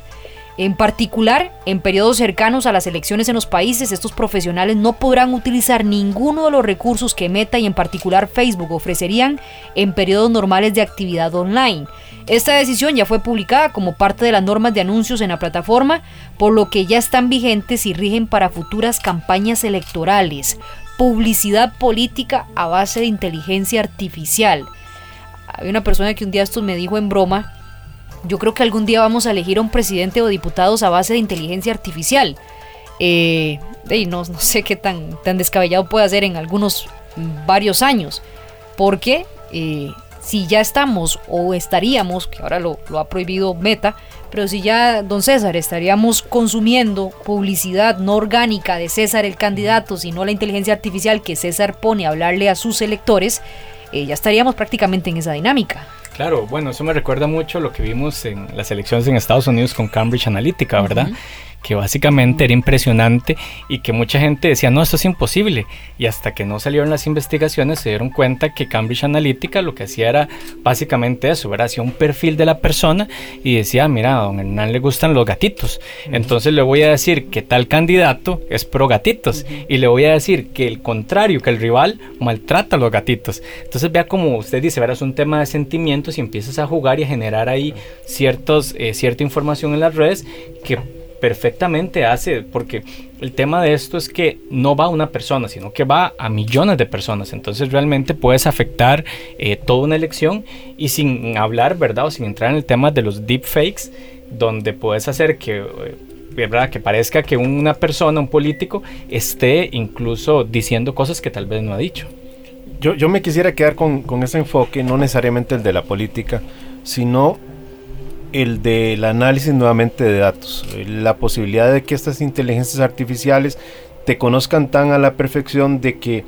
En particular, en periodos cercanos a las elecciones en los países, estos profesionales no podrán utilizar ninguno de los recursos que Meta y en particular Facebook ofrecerían en periodos normales de actividad online. Esta decisión ya fue publicada como parte de las normas de anuncios en la plataforma, por lo que ya están vigentes y rigen para futuras campañas electorales. Publicidad política a base de inteligencia artificial. Hay una persona que un día esto me dijo en broma yo creo que algún día vamos a elegir a un presidente o diputados a base de inteligencia artificial. Eh, no, no, sé qué tan, tan descabellado puede ser en algunos mm, varios años. Porque eh, si ya estamos o estaríamos, que ahora lo, lo, ha prohibido Meta, pero si ya, don César, estaríamos consumiendo publicidad no orgánica de César el candidato, sino la inteligencia artificial que César pone a hablarle a sus electores, eh, ya estaríamos prácticamente en esa dinámica. Claro, bueno, eso me recuerda mucho lo que vimos en las elecciones en Estados Unidos con Cambridge Analytica, ¿verdad? Que básicamente era impresionante y que mucha gente decía, no, esto es imposible. Y hasta que no salieron las investigaciones se dieron cuenta que Cambridge Analytica lo que hacía era básicamente eso, ¿verdad? Hacía un perfil de la persona y decía, mira, a don Hernán le gustan los gatitos. Entonces le voy a decir que tal candidato es pro gatitos y le voy a decir que el contrario, que el rival maltrata a los gatitos. Entonces vea como usted dice, ¿verdad? Es un tema de sentimientos y empiezas a jugar y a generar ahí ciertos, eh, cierta información en las redes que perfectamente hace, porque el tema de esto es que no va a una persona, sino que va a millones de personas. Entonces realmente puedes afectar eh, toda una elección y sin hablar, ¿verdad? O sin entrar en el tema de los deepfakes, donde puedes hacer que... Eh, ¿verdad? Que parezca que una persona, un político, esté incluso diciendo cosas que tal vez no ha dicho. Yo, yo me quisiera quedar con, con ese enfoque, no necesariamente el de la política, sino el del análisis nuevamente de datos, la posibilidad de que estas inteligencias artificiales te conozcan tan a la perfección de que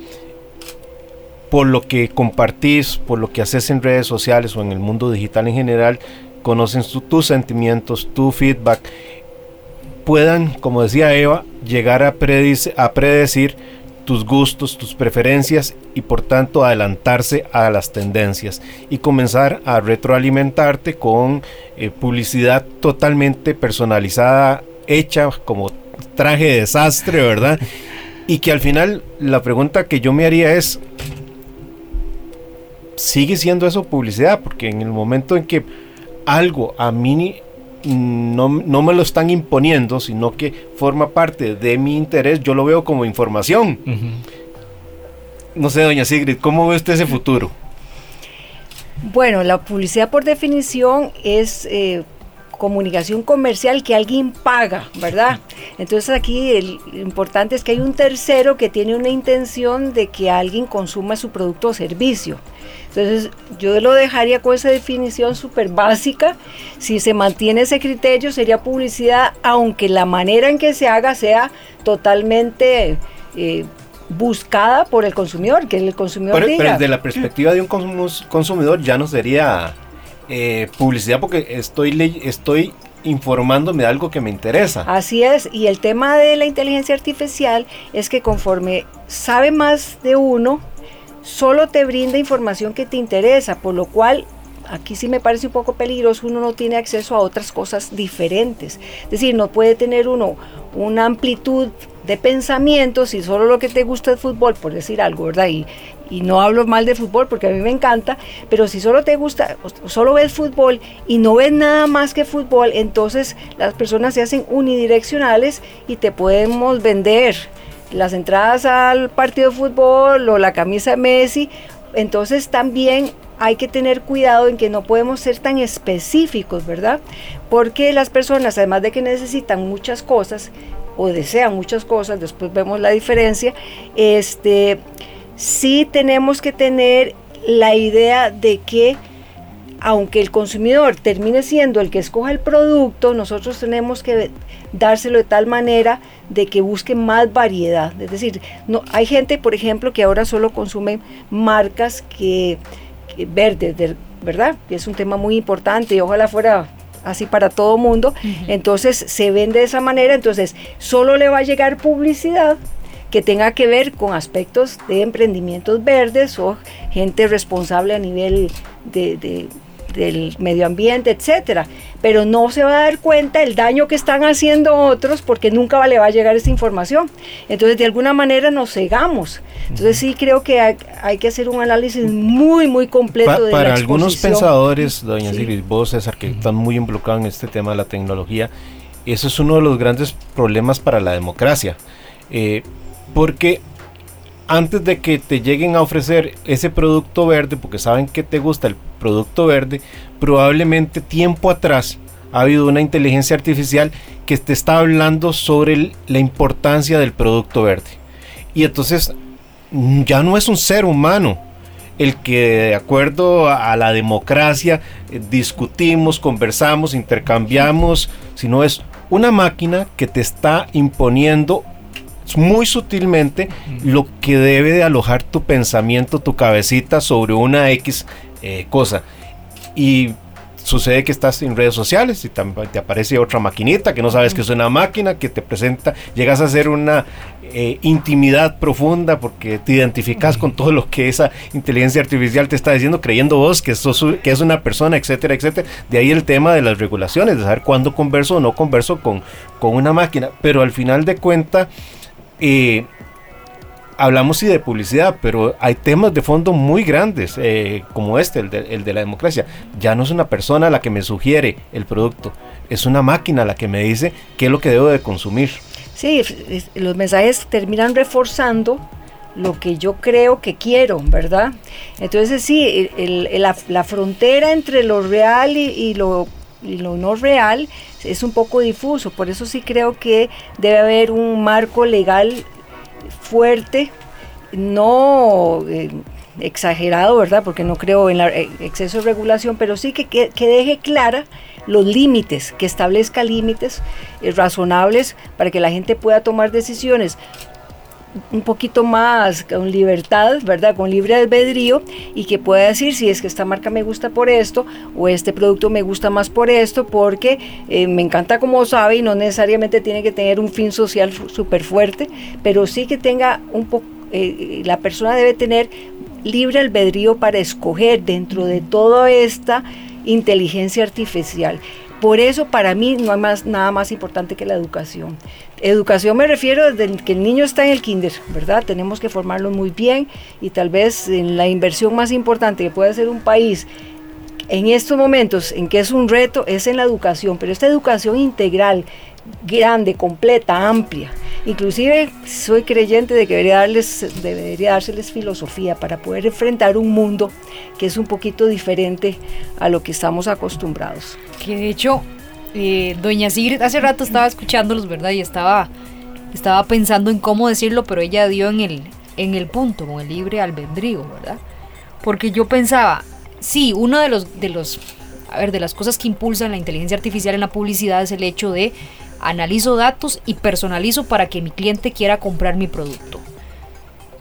por lo que compartís, por lo que haces en redes sociales o en el mundo digital en general, conocen tus sentimientos, tu feedback, puedan, como decía Eva, llegar a predecir tus gustos, tus preferencias y por tanto adelantarse a las tendencias y comenzar a retroalimentarte con eh, publicidad totalmente personalizada, hecha como traje de desastre, ¿verdad? Y que al final la pregunta que yo me haría es, ¿sigue siendo eso publicidad? Porque en el momento en que algo a mí no, no, me lo están imponiendo, sino que forma parte de mi interés, yo lo veo como información. No sé, doña Sigrid, ¿cómo ve usted ese futuro? Bueno, la publicidad por definición es eh, comunicación comercial que alguien paga, ¿verdad? Entonces aquí el, lo importante es que hay un tercero que tiene una intención de que alguien consuma su producto o servicio. Entonces yo lo dejaría con esa definición súper básica. Si se mantiene ese criterio sería publicidad, aunque la manera en que se haga sea totalmente... Eh, buscada por el consumidor, que el consumidor pero, diga. Pero desde la perspectiva de un consumidor ya no sería eh, publicidad porque estoy, estoy informándome de algo que me interesa. Así es, y el tema de la inteligencia artificial es que conforme sabe más de uno, solo te brinda información que te interesa, por lo cual aquí sí me parece un poco peligroso, uno no tiene acceso a otras cosas diferentes. Es decir, no puede tener uno una amplitud de pensamiento si solo lo que te gusta es fútbol, por decir algo, ¿verdad? Y, y no hablo mal de fútbol porque a mí me encanta, pero si solo te gusta, solo ves fútbol y no ves nada más que fútbol, entonces las personas se hacen unidireccionales y te podemos vender las entradas al partido de fútbol o la camisa de Messi. Entonces también hay que tener cuidado en que no podemos ser tan específicos, ¿verdad? Porque las personas, además de que necesitan muchas cosas o desean muchas cosas, después vemos la diferencia, este sí tenemos que tener la idea de que aunque el consumidor termine siendo el que escoja el producto, nosotros tenemos que dárselo de tal manera de que busque más variedad. Es decir, no, hay gente, por ejemplo, que ahora solo consume marcas que, verdes, ¿verdad? Que es un tema muy importante y ojalá fuera así para todo mundo. Entonces se vende de esa manera, entonces solo le va a llegar publicidad que tenga que ver con aspectos de emprendimientos verdes o gente responsable a nivel de, del medio ambiente, etcétera. Pero no se va a dar cuenta el daño que están haciendo otros porque nunca le va a llegar esa información. Entonces, de alguna manera nos cegamos. Entonces, sí creo que hay, que hacer un análisis muy, muy completo de Para algunos pensadores, doña sí. vos, César, que están muy involucrados en este tema de la tecnología, eso es uno de los grandes problemas para la democracia. Eh, porque antes de que te lleguen a ofrecer ese producto verde, porque saben que te gusta el producto verde, probablemente tiempo atrás ha habido una inteligencia artificial que te está hablando sobre la importancia del producto verde. Y entonces mm, ya no es un ser humano el que de acuerdo a, la democracia eh, discutimos, conversamos, intercambiamos, sino es una máquina que te está imponiendo muy sutilmente lo que debe de alojar tu pensamiento, tu cabecita sobre una X eh, cosa. Y sucede que estás en redes sociales y te aparece otra maquinita que no sabes que es una máquina que te presenta, llegas a hacer una eh, intimidad profunda porque te identificas con todo lo que esa inteligencia artificial te está diciendo, creyendo vos que, sos, que es una persona, etcétera, etcétera. De ahí el tema de las regulaciones, de saber cuándo converso o no converso con, con una máquina. Pero al final de cuentas, eh, hablamos sí de publicidad, pero hay temas de fondo muy grandes, eh, como este, el de, la democracia. Ya no es una persona la que me sugiere el producto, es una máquina la que me dice qué es lo que debo de consumir. Sí, los mensajes terminan reforzando lo que yo creo que quiero, ¿verdad? Entonces sí, la, frontera entre lo real y, lo, lo no real es un poco difuso, por eso sí creo que debe haber un marco legal fuerte, no eh, exagerado, ¿verdad? Porque no creo en eh, exceso de regulación, pero sí que, que deje clara los límites, que establezca límites eh, razonables para que la gente pueda tomar decisiones un poquito más con libertad, ¿verdad? Con libre albedrío y que pueda decir si es que esta marca me gusta por esto o este producto me gusta más por esto porque eh, me encanta como sabe y no necesariamente tiene que tener un fin social súper fuerte, pero sí que tenga un poco, eh, la persona debe tener libre albedrío para escoger dentro de toda esta inteligencia artificial. Por eso para mí no hay más, nada más importante que la educación. Educación me refiero desde que el niño está en el kinder, ¿verdad? Tenemos que formarlo muy bien y tal vez la inversión más importante que puede hacer un país en estos momentos en que es un reto es en la educación, pero esta educación integral, grande, completa, amplia, Inclusive soy creyente de que debería, darles, debería dárseles filosofía para poder enfrentar un mundo que es un poquito diferente a lo que estamos acostumbrados. Que de hecho, eh, doña Sigrid hace rato estaba escuchándolos, ¿verdad? Y estaba, estaba pensando en cómo decirlo, pero ella dio en el, en el punto, con el libre albedrío, ¿verdad? Porque yo pensaba, sí, uno de los, de los, a ver, de las cosas que impulsan la inteligencia artificial en la publicidad es el hecho de analizo datos y personalizo para que mi cliente quiera comprar mi producto.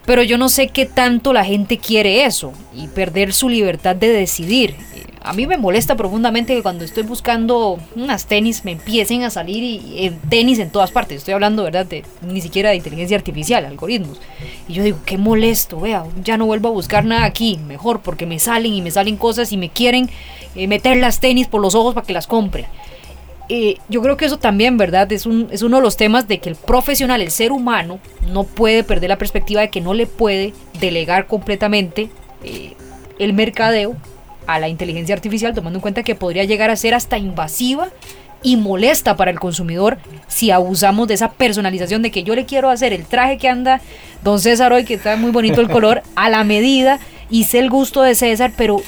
Pero yo no sé qué tanto la gente quiere eso y perder su libertad de decidir. A mí me molesta profundamente que cuando estoy buscando unas tenis me empiecen a salir y, tenis en todas partes. Estoy hablando, ¿verdad? De, ni siquiera de inteligencia artificial, algoritmos. Y yo digo, qué molesto, vea, ya no vuelvo a buscar nada aquí, mejor, porque me salen y me salen cosas y me quieren eh, meter las tenis por los ojos para que las compre yo creo que eso también, ¿verdad? Es, un, es uno de los temas de que el profesional, el ser humano, no puede perder la perspectiva de que no le puede delegar completamente eh, el mercadeo a la inteligencia artificial, tomando en cuenta que podría llegar a ser hasta invasiva y molesta para el consumidor si abusamos de esa personalización de que yo le quiero hacer el traje que anda don César hoy, que está muy bonito el color, a la medida y sé el gusto de César, pero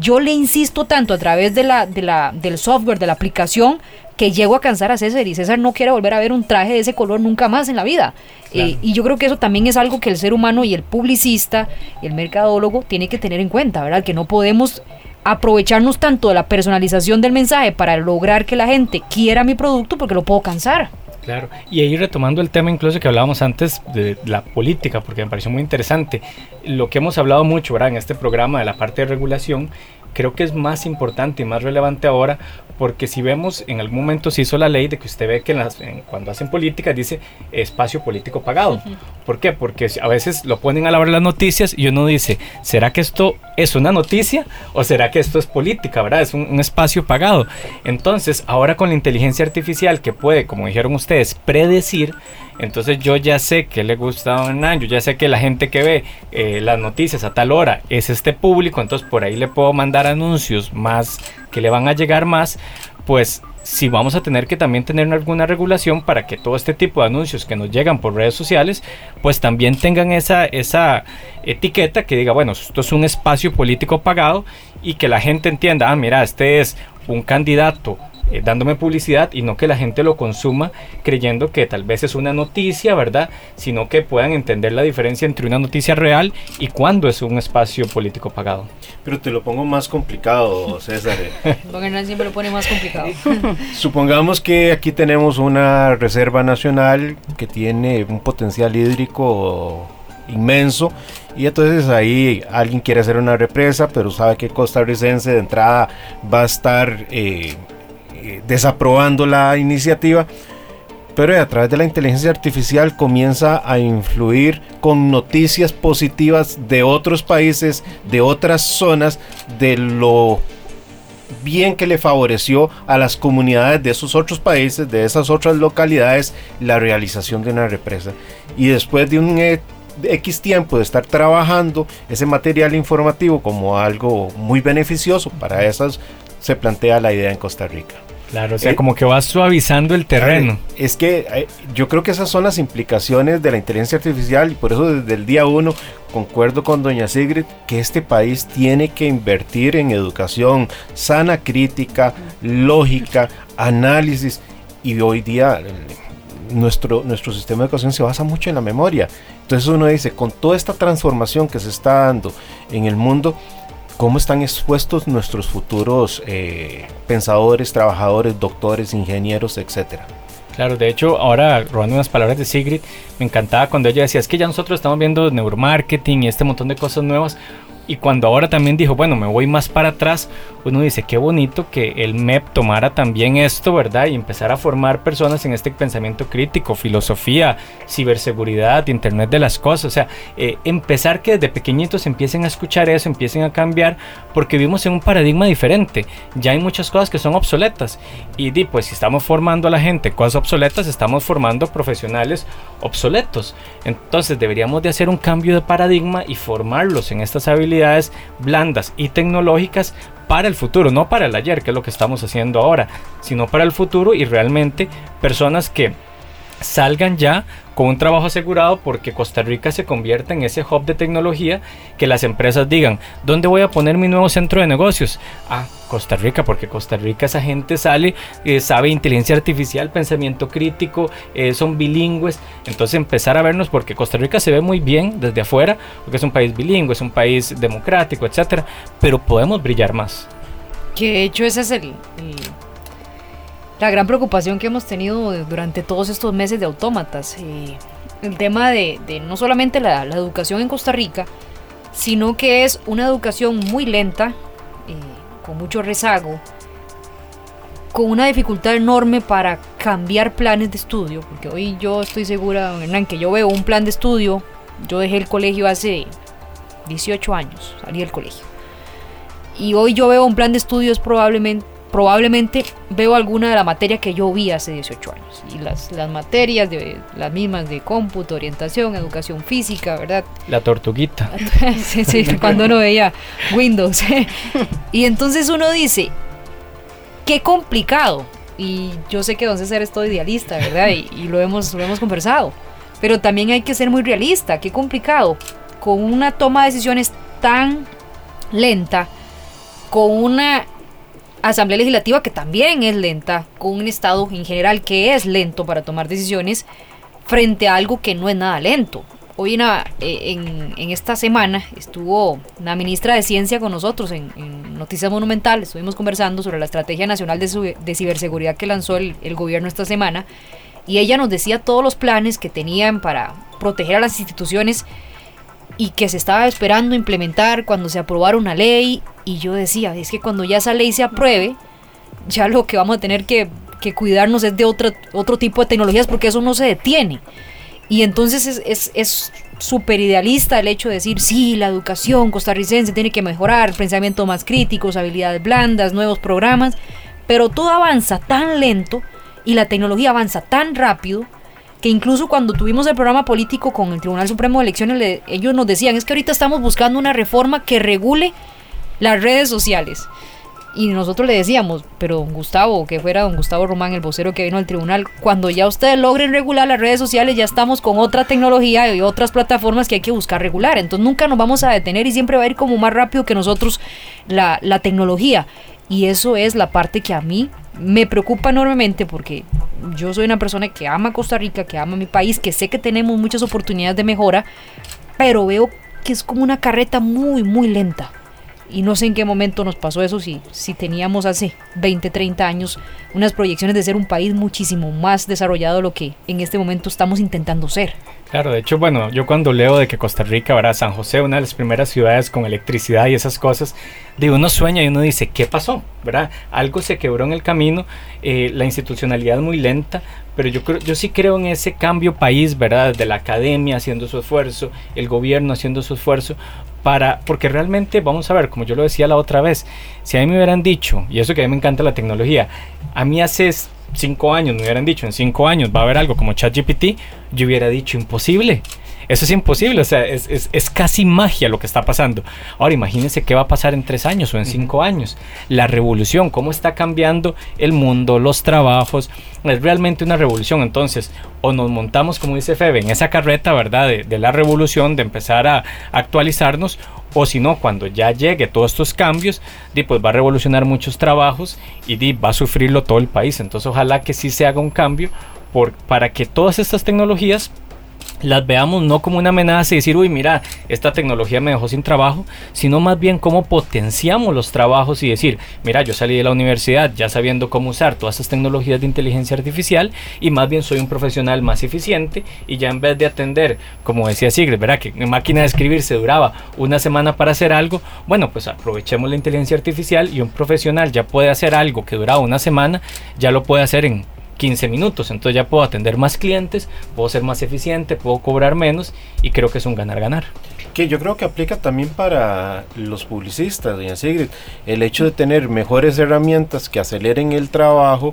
yo le insisto tanto a través de la, de la, del software, de la aplicación, que llego a cansar a César y César no quiere volver a ver un traje de ese color nunca más en la vida. Eh, y yo creo que eso también es algo que el ser humano y el publicista y el mercadólogo tiene que tener en cuenta, ¿verdad? Que no podemos aprovecharnos tanto de la personalización del mensaje para lograr que la gente quiera mi producto porque lo puedo cansar. Claro, y ahí retomando el tema incluso que hablábamos antes de la política, porque me pareció muy interesante, lo que hemos hablado mucho ¿verdad? en este programa de la parte de regulación, creo que es más importante y más relevante ahora porque si vemos, en algún momento se hizo la ley de que usted ve que las, cuando hacen política dice espacio político pagado. ¿Por qué? Porque a veces lo ponen a la hora de las noticias y uno dice, ¿será que esto es una noticia o será que esto es política, verdad? Es un, espacio pagado. Entonces, ahora con la inteligencia artificial que puede, como dijeron ustedes, predecir, entonces yo ya sé que le gusta a Hernán, yo ya sé que la gente que ve eh, las noticias a tal hora es este público, entonces por ahí le puedo mandar anuncios más que le van a llegar más, pues si vamos a tener que también tener alguna regulación para que todo este tipo de anuncios que nos llegan por redes sociales, pues también tengan esa, esa etiqueta que diga, bueno, esto es un espacio político pagado y que la gente entienda, ah, mira, este es un candidato eh, dándome publicidad y no que la gente lo consuma creyendo que tal vez es una noticia, ¿verdad? Sino que puedan entender la diferencia entre una noticia real y cuando es un espacio político pagado. Pero te lo pongo más complicado, César. Don Hernán siempre lo pone más complicado. Supongamos que aquí tenemos una reserva nacional que tiene un potencial hídrico inmenso y entonces ahí alguien quiere hacer una represa, pero sabe que costarricense de entrada va a estar eh, eh, desaprobando la iniciativa. Pero a través de la inteligencia artificial comienza a influir con noticias positivas de otros países, de otras zonas, de lo bien que le favoreció a las comunidades de esos otros países, de esas otras localidades, la realización de una represa. Y después de un eh, X tiempo de estar trabajando ese material informativo como algo muy beneficioso para esas, se plantea la idea en Costa Rica. Claro, o sea, eh, como que va suavizando el terreno. Es que eh, yo creo que esas son las implicaciones de la inteligencia artificial y por eso desde el día uno concuerdo con doña Sigrid que este país tiene que invertir en educación sana, crítica, lógica, análisis y hoy día nuestro, nuestro sistema de educación se basa mucho en la memoria. Entonces uno dice, con toda esta transformación que se está dando en el mundo, ¿cómo están expuestos nuestros futuros eh, pensadores, trabajadores, doctores, ingenieros, etcétera? Claro, de hecho, ahora robando unas palabras de Sigrid, me encantaba cuando ella decía, es que ya nosotros estamos viendo neuromarketing y este montón de cosas nuevas, y cuando ahora también dijo, bueno, me voy más para atrás, uno dice, qué bonito que el MEP tomara también esto, ¿verdad? Y empezar a formar personas en este pensamiento crítico, filosofía, ciberseguridad, Internet de las cosas. O sea, eh, empezar que desde pequeñitos empiecen a escuchar eso, empiecen a cambiar, porque vivimos en un paradigma diferente. Ya hay muchas cosas que son obsoletas. Y di, pues si estamos formando a la gente cosas obsoletas, estamos formando profesionales obsoletos. Entonces deberíamos de hacer un cambio de paradigma y formarlos en estas habilidades blandas y tecnológicas para el futuro, no para el ayer, que es lo que estamos haciendo ahora, sino para el futuro y realmente personas que salgan ya con un trabajo asegurado porque Costa Rica se convierta en ese hub de tecnología que las empresas digan, ¿dónde voy a poner mi nuevo centro de negocios? Ah, Costa Rica, porque Costa Rica esa gente sale, eh, sabe inteligencia artificial, pensamiento crítico, eh, son bilingües, entonces empezar a vernos porque Costa Rica se ve muy bien desde afuera, porque es un país bilingüe, es un país democrático, etcétera, pero podemos brillar más. Que de hecho ese es el la gran preocupación que hemos tenido durante todos estos meses de autómatas. Eh, el tema de, no solamente la, educación en Costa Rica, sino que es una educación muy lenta, eh, con mucho rezago, con una dificultad enorme para cambiar planes de estudio, porque hoy yo estoy segura, don Hernán, que yo veo un plan de estudio, yo dejé el colegio hace 18 años, salí del colegio, y hoy yo veo un plan de estudios probablemente probablemente veo alguna de la materia que yo vi hace 18 años. Y las, las materias, de, las mismas de cómputo, orientación, educación física, ¿verdad? La tortuguita. sí, sí, cuando uno veía Windows. y entonces uno dice, qué complicado. Y yo sé que don César es todo idealista, ¿verdad? Y, y lo, hemos, lo hemos conversado. Pero también hay que ser muy realista, qué complicado. Con una toma de decisiones tan lenta, con una Asamblea Legislativa que también es lenta, con un Estado en general que es lento para tomar decisiones frente a algo que no es nada lento. Hoy en, eh, esta semana estuvo la ministra de Ciencia con nosotros en, Noticias Monumental, estuvimos conversando sobre la Estrategia Nacional de, de Ciberseguridad que lanzó el, el gobierno esta semana y ella nos decía todos los planes que tenían para proteger a las instituciones y que se estaba esperando implementar cuando se aprobara una ley. Y yo decía, es que cuando ya esa ley se apruebe, ya lo que vamos a tener que, cuidarnos es de otro, otro tipo de tecnologías porque eso no se detiene. Y entonces es súper idealista el hecho de decir, sí, la educación costarricense tiene que mejorar, pensamiento más críticos, habilidades blandas, nuevos programas, pero todo avanza tan lento y la tecnología avanza tan rápido que incluso cuando tuvimos el programa político con el Tribunal Supremo de Elecciones, ellos nos decían, es que ahorita estamos buscando una reforma que regule las redes sociales. Y nosotros le decíamos, pero don Gustavo, que fuera don Gustavo Román, el vocero que vino al tribunal, cuando ya ustedes logren regular las redes sociales, ya estamos con otra tecnología y otras plataformas que hay que buscar regular. Entonces nunca nos vamos a detener y siempre va a ir como más rápido que nosotros la, la tecnología. Y eso es la parte que a mí me preocupa enormemente porque yo soy una persona que ama Costa Rica, que ama mi país, que sé que tenemos muchas oportunidades de mejora, pero veo que es como una carreta muy, muy lenta. Y no sé en qué momento nos pasó eso, si, si teníamos hace 20, 30 años unas proyecciones de ser un país muchísimo más desarrollado de lo que en este momento estamos intentando ser. Claro, de hecho, bueno, yo cuando leo de que Costa Rica, ¿verdad? San José, una de las primeras ciudades con electricidad y esas cosas, de uno sueña y uno dice, ¿qué pasó? ¿Verdad? Algo se quebró en el camino, eh, la institucionalidad muy lenta, pero yo, creo, yo sí creo en ese cambio país, ¿verdad? De la academia haciendo su esfuerzo, el gobierno haciendo su esfuerzo, para, porque realmente, vamos a ver, como yo lo decía la otra vez, si a mí me hubieran dicho, y eso que a mí me encanta la tecnología, a mí hace cinco años me hubieran dicho, en cinco años va a haber algo como ChatGPT, yo hubiera dicho imposible. Eso es imposible, o sea, es, es, es, casi magia lo que está pasando. Ahora imagínense qué va a pasar en tres años o en cinco años. La revolución, cómo está cambiando el mundo, los trabajos. Es realmente una revolución. Entonces, o nos montamos, como dice Febe, en esa carreta, ¿verdad? De, de la revolución, de empezar a actualizarnos, o si no, cuando ya llegue todos estos cambios, di, pues va a revolucionar muchos trabajos y di, va a sufrirlo todo el país. Entonces, ojalá que sí se haga un cambio por, para que todas estas tecnologías las veamos no como una amenaza y decir, uy, mira, esta tecnología me dejó sin trabajo, sino más bien cómo potenciamos los trabajos y decir, mira, yo salí de la universidad ya sabiendo cómo usar todas estas tecnologías de inteligencia artificial y más bien soy un profesional más eficiente y ya en vez de atender, como decía Sigrid, ¿verdad? Que en máquina de escribir se duraba una semana para hacer algo, bueno, pues aprovechemos la inteligencia artificial y un profesional ya puede hacer algo que duraba una semana, ya lo puede hacer en 15 minutos. Entonces ya puedo atender más clientes, puedo ser más eficiente, puedo cobrar menos y creo que es un ganar-ganar. Que yo creo que aplica también para los publicistas, doña Sigrid. El hecho de tener mejores herramientas que aceleren el trabajo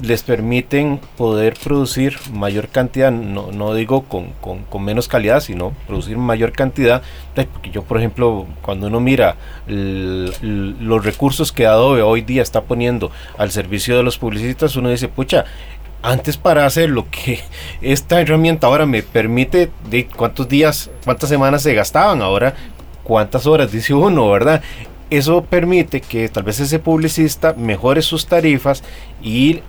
les permiten poder producir mayor cantidad, no, no digo con, con, con, menos calidad, sino producir mayor cantidad. Porque yo, por ejemplo, cuando uno mira los recursos que Adobe hoy día está poniendo al servicio de los publicistas, uno dice, pucha, antes para hacer lo que esta herramienta ahora me permite, de cuántos días, cuántas semanas se gastaban, ahora cuántas horas, dice uno, ¿verdad? Eso permite que tal vez ese publicista mejore sus tarifas y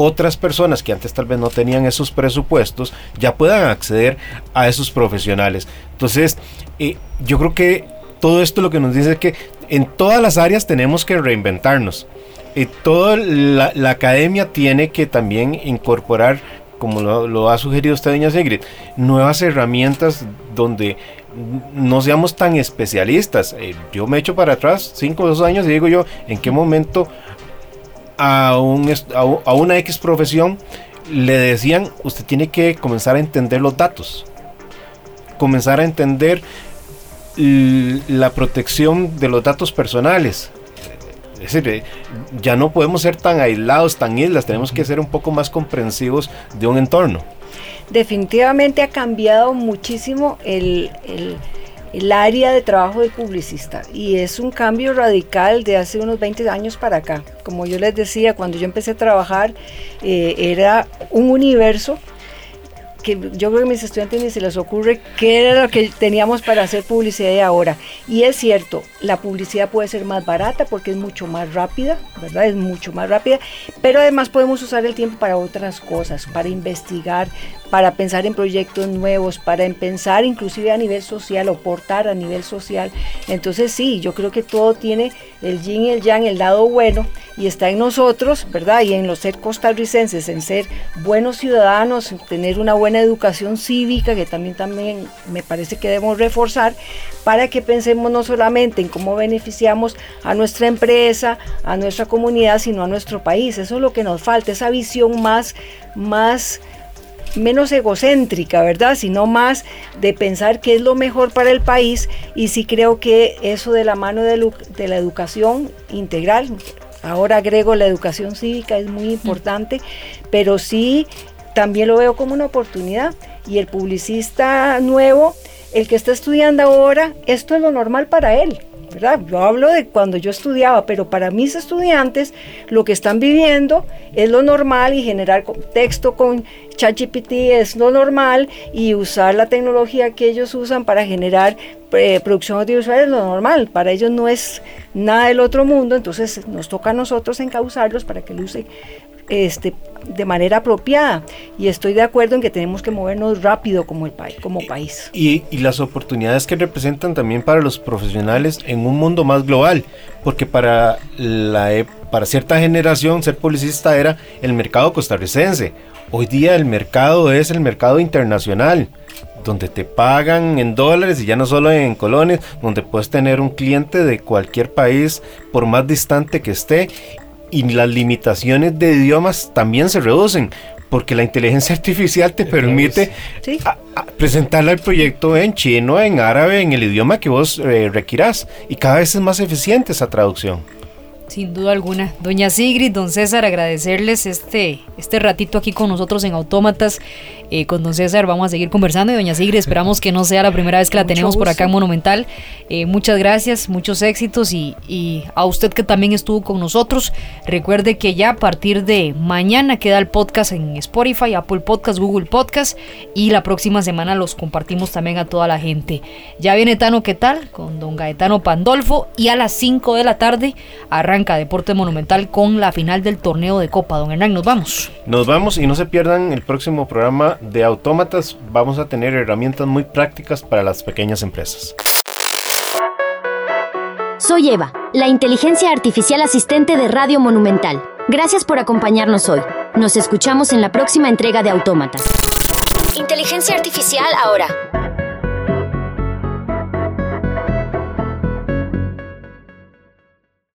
otras personas que antes tal vez no tenían esos presupuestos ya puedan acceder a esos profesionales. Entonces, eh, yo creo que todo esto lo que nos dice es que en todas las áreas tenemos que reinventarnos. Y toda la, academia tiene que también incorporar, como lo, ha sugerido usted, doña Sigrid, nuevas herramientas donde no seamos tan especialistas. Eh, yo me echo para atrás cinco o dos años y digo yo, ¿en qué momento a, un, a, una X profesión le decían, usted tiene que comenzar a entender los datos, comenzar a entender la protección de los datos personales. Es decir, eh, ya no podemos ser tan aislados, tan islas, tenemos que ser un poco más comprensivos de un entorno. Definitivamente ha cambiado muchísimo el, el el área de trabajo del publicista y es un cambio radical de hace unos 20 años para acá. Como yo les decía, cuando yo empecé a trabajar eh, era un universo que yo creo que a mis estudiantes ni se les ocurre qué era lo que teníamos para hacer publicidad de ahora. Y es cierto, la publicidad puede ser más barata porque es mucho más rápida, ¿verdad? Es mucho más rápida, pero además podemos usar el tiempo para otras cosas, para investigar, para pensar en proyectos nuevos, para pensar inclusive a nivel social o portar a nivel social. Entonces sí, yo creo que todo tiene el yin y el yang, el lado bueno, y está en nosotros, ¿verdad? Y en los ser costarricenses, en ser buenos ciudadanos, en tener una buena educación cívica, que también, también me parece que debemos reforzar, para que pensemos no solamente en cómo beneficiamos a nuestra empresa, a nuestra comunidad, sino a nuestro país. Eso es lo que nos falta, esa visión más, más menos egocéntrica, ¿verdad? Sino más de pensar qué es lo mejor para el país y sí creo que eso de la mano de, la educación integral, ahora agrego la educación cívica, es muy importante, pero sí también lo veo como una oportunidad y el publicista nuevo, el que está estudiando ahora, esto es lo normal para él. Yo hablo de cuando yo estudiaba, pero para mis estudiantes lo que están viviendo es lo normal y generar texto con ChatGPT es lo normal y usar la tecnología que ellos usan para generar eh, producción audiovisual es lo normal. Para ellos no es nada del otro mundo, entonces nos toca a nosotros encauzarlos para que lo usen este, de manera apropiada. Y estoy de acuerdo en que tenemos que movernos rápido como, el como país. Y, y las oportunidades que representan también para los profesionales en un mundo más global, porque para, la, e, para cierta generación ser publicista era el mercado costarricense. Hoy día el mercado es el mercado internacional donde te pagan en dólares y ya no solo en colones, donde puedes tener un cliente de cualquier país por más distante que esté y las limitaciones de idiomas también se reducen porque la inteligencia artificial te permite presentarle el proyecto en chino, en árabe, en el idioma que vos eh, requieras y cada vez es más eficiente esa traducción. Sin duda alguna. Doña Sigrid, don César, agradecerles este, este ratito aquí con nosotros en Autómatas. Eh, con don César vamos a seguir conversando y doña Sigrid esperamos que no sea la primera vez que la tenemos por acá en Monumental. Eh, muchas gracias, muchos éxitos y, y, a usted que también estuvo con nosotros. Recuerde que ya a partir de mañana queda el podcast en Spotify, Apple Podcast, Google Podcast y la próxima semana los compartimos también a toda la gente. Ya viene Tano, ¿qué tal? Con don Gaetano Pandolfo y a las 5 de la tarde arranca Deporte Monumental con la final del torneo de Copa. Don Hernán, nos vamos. Nos vamos y no se pierdan el próximo programa de autómatas vamos a tener herramientas muy prácticas para las pequeñas empresas. Soy Eva, la inteligencia artificial asistente de Radio Monumental. Gracias por acompañarnos hoy. Nos escuchamos en la próxima entrega de Autómatas. Inteligencia artificial ahora.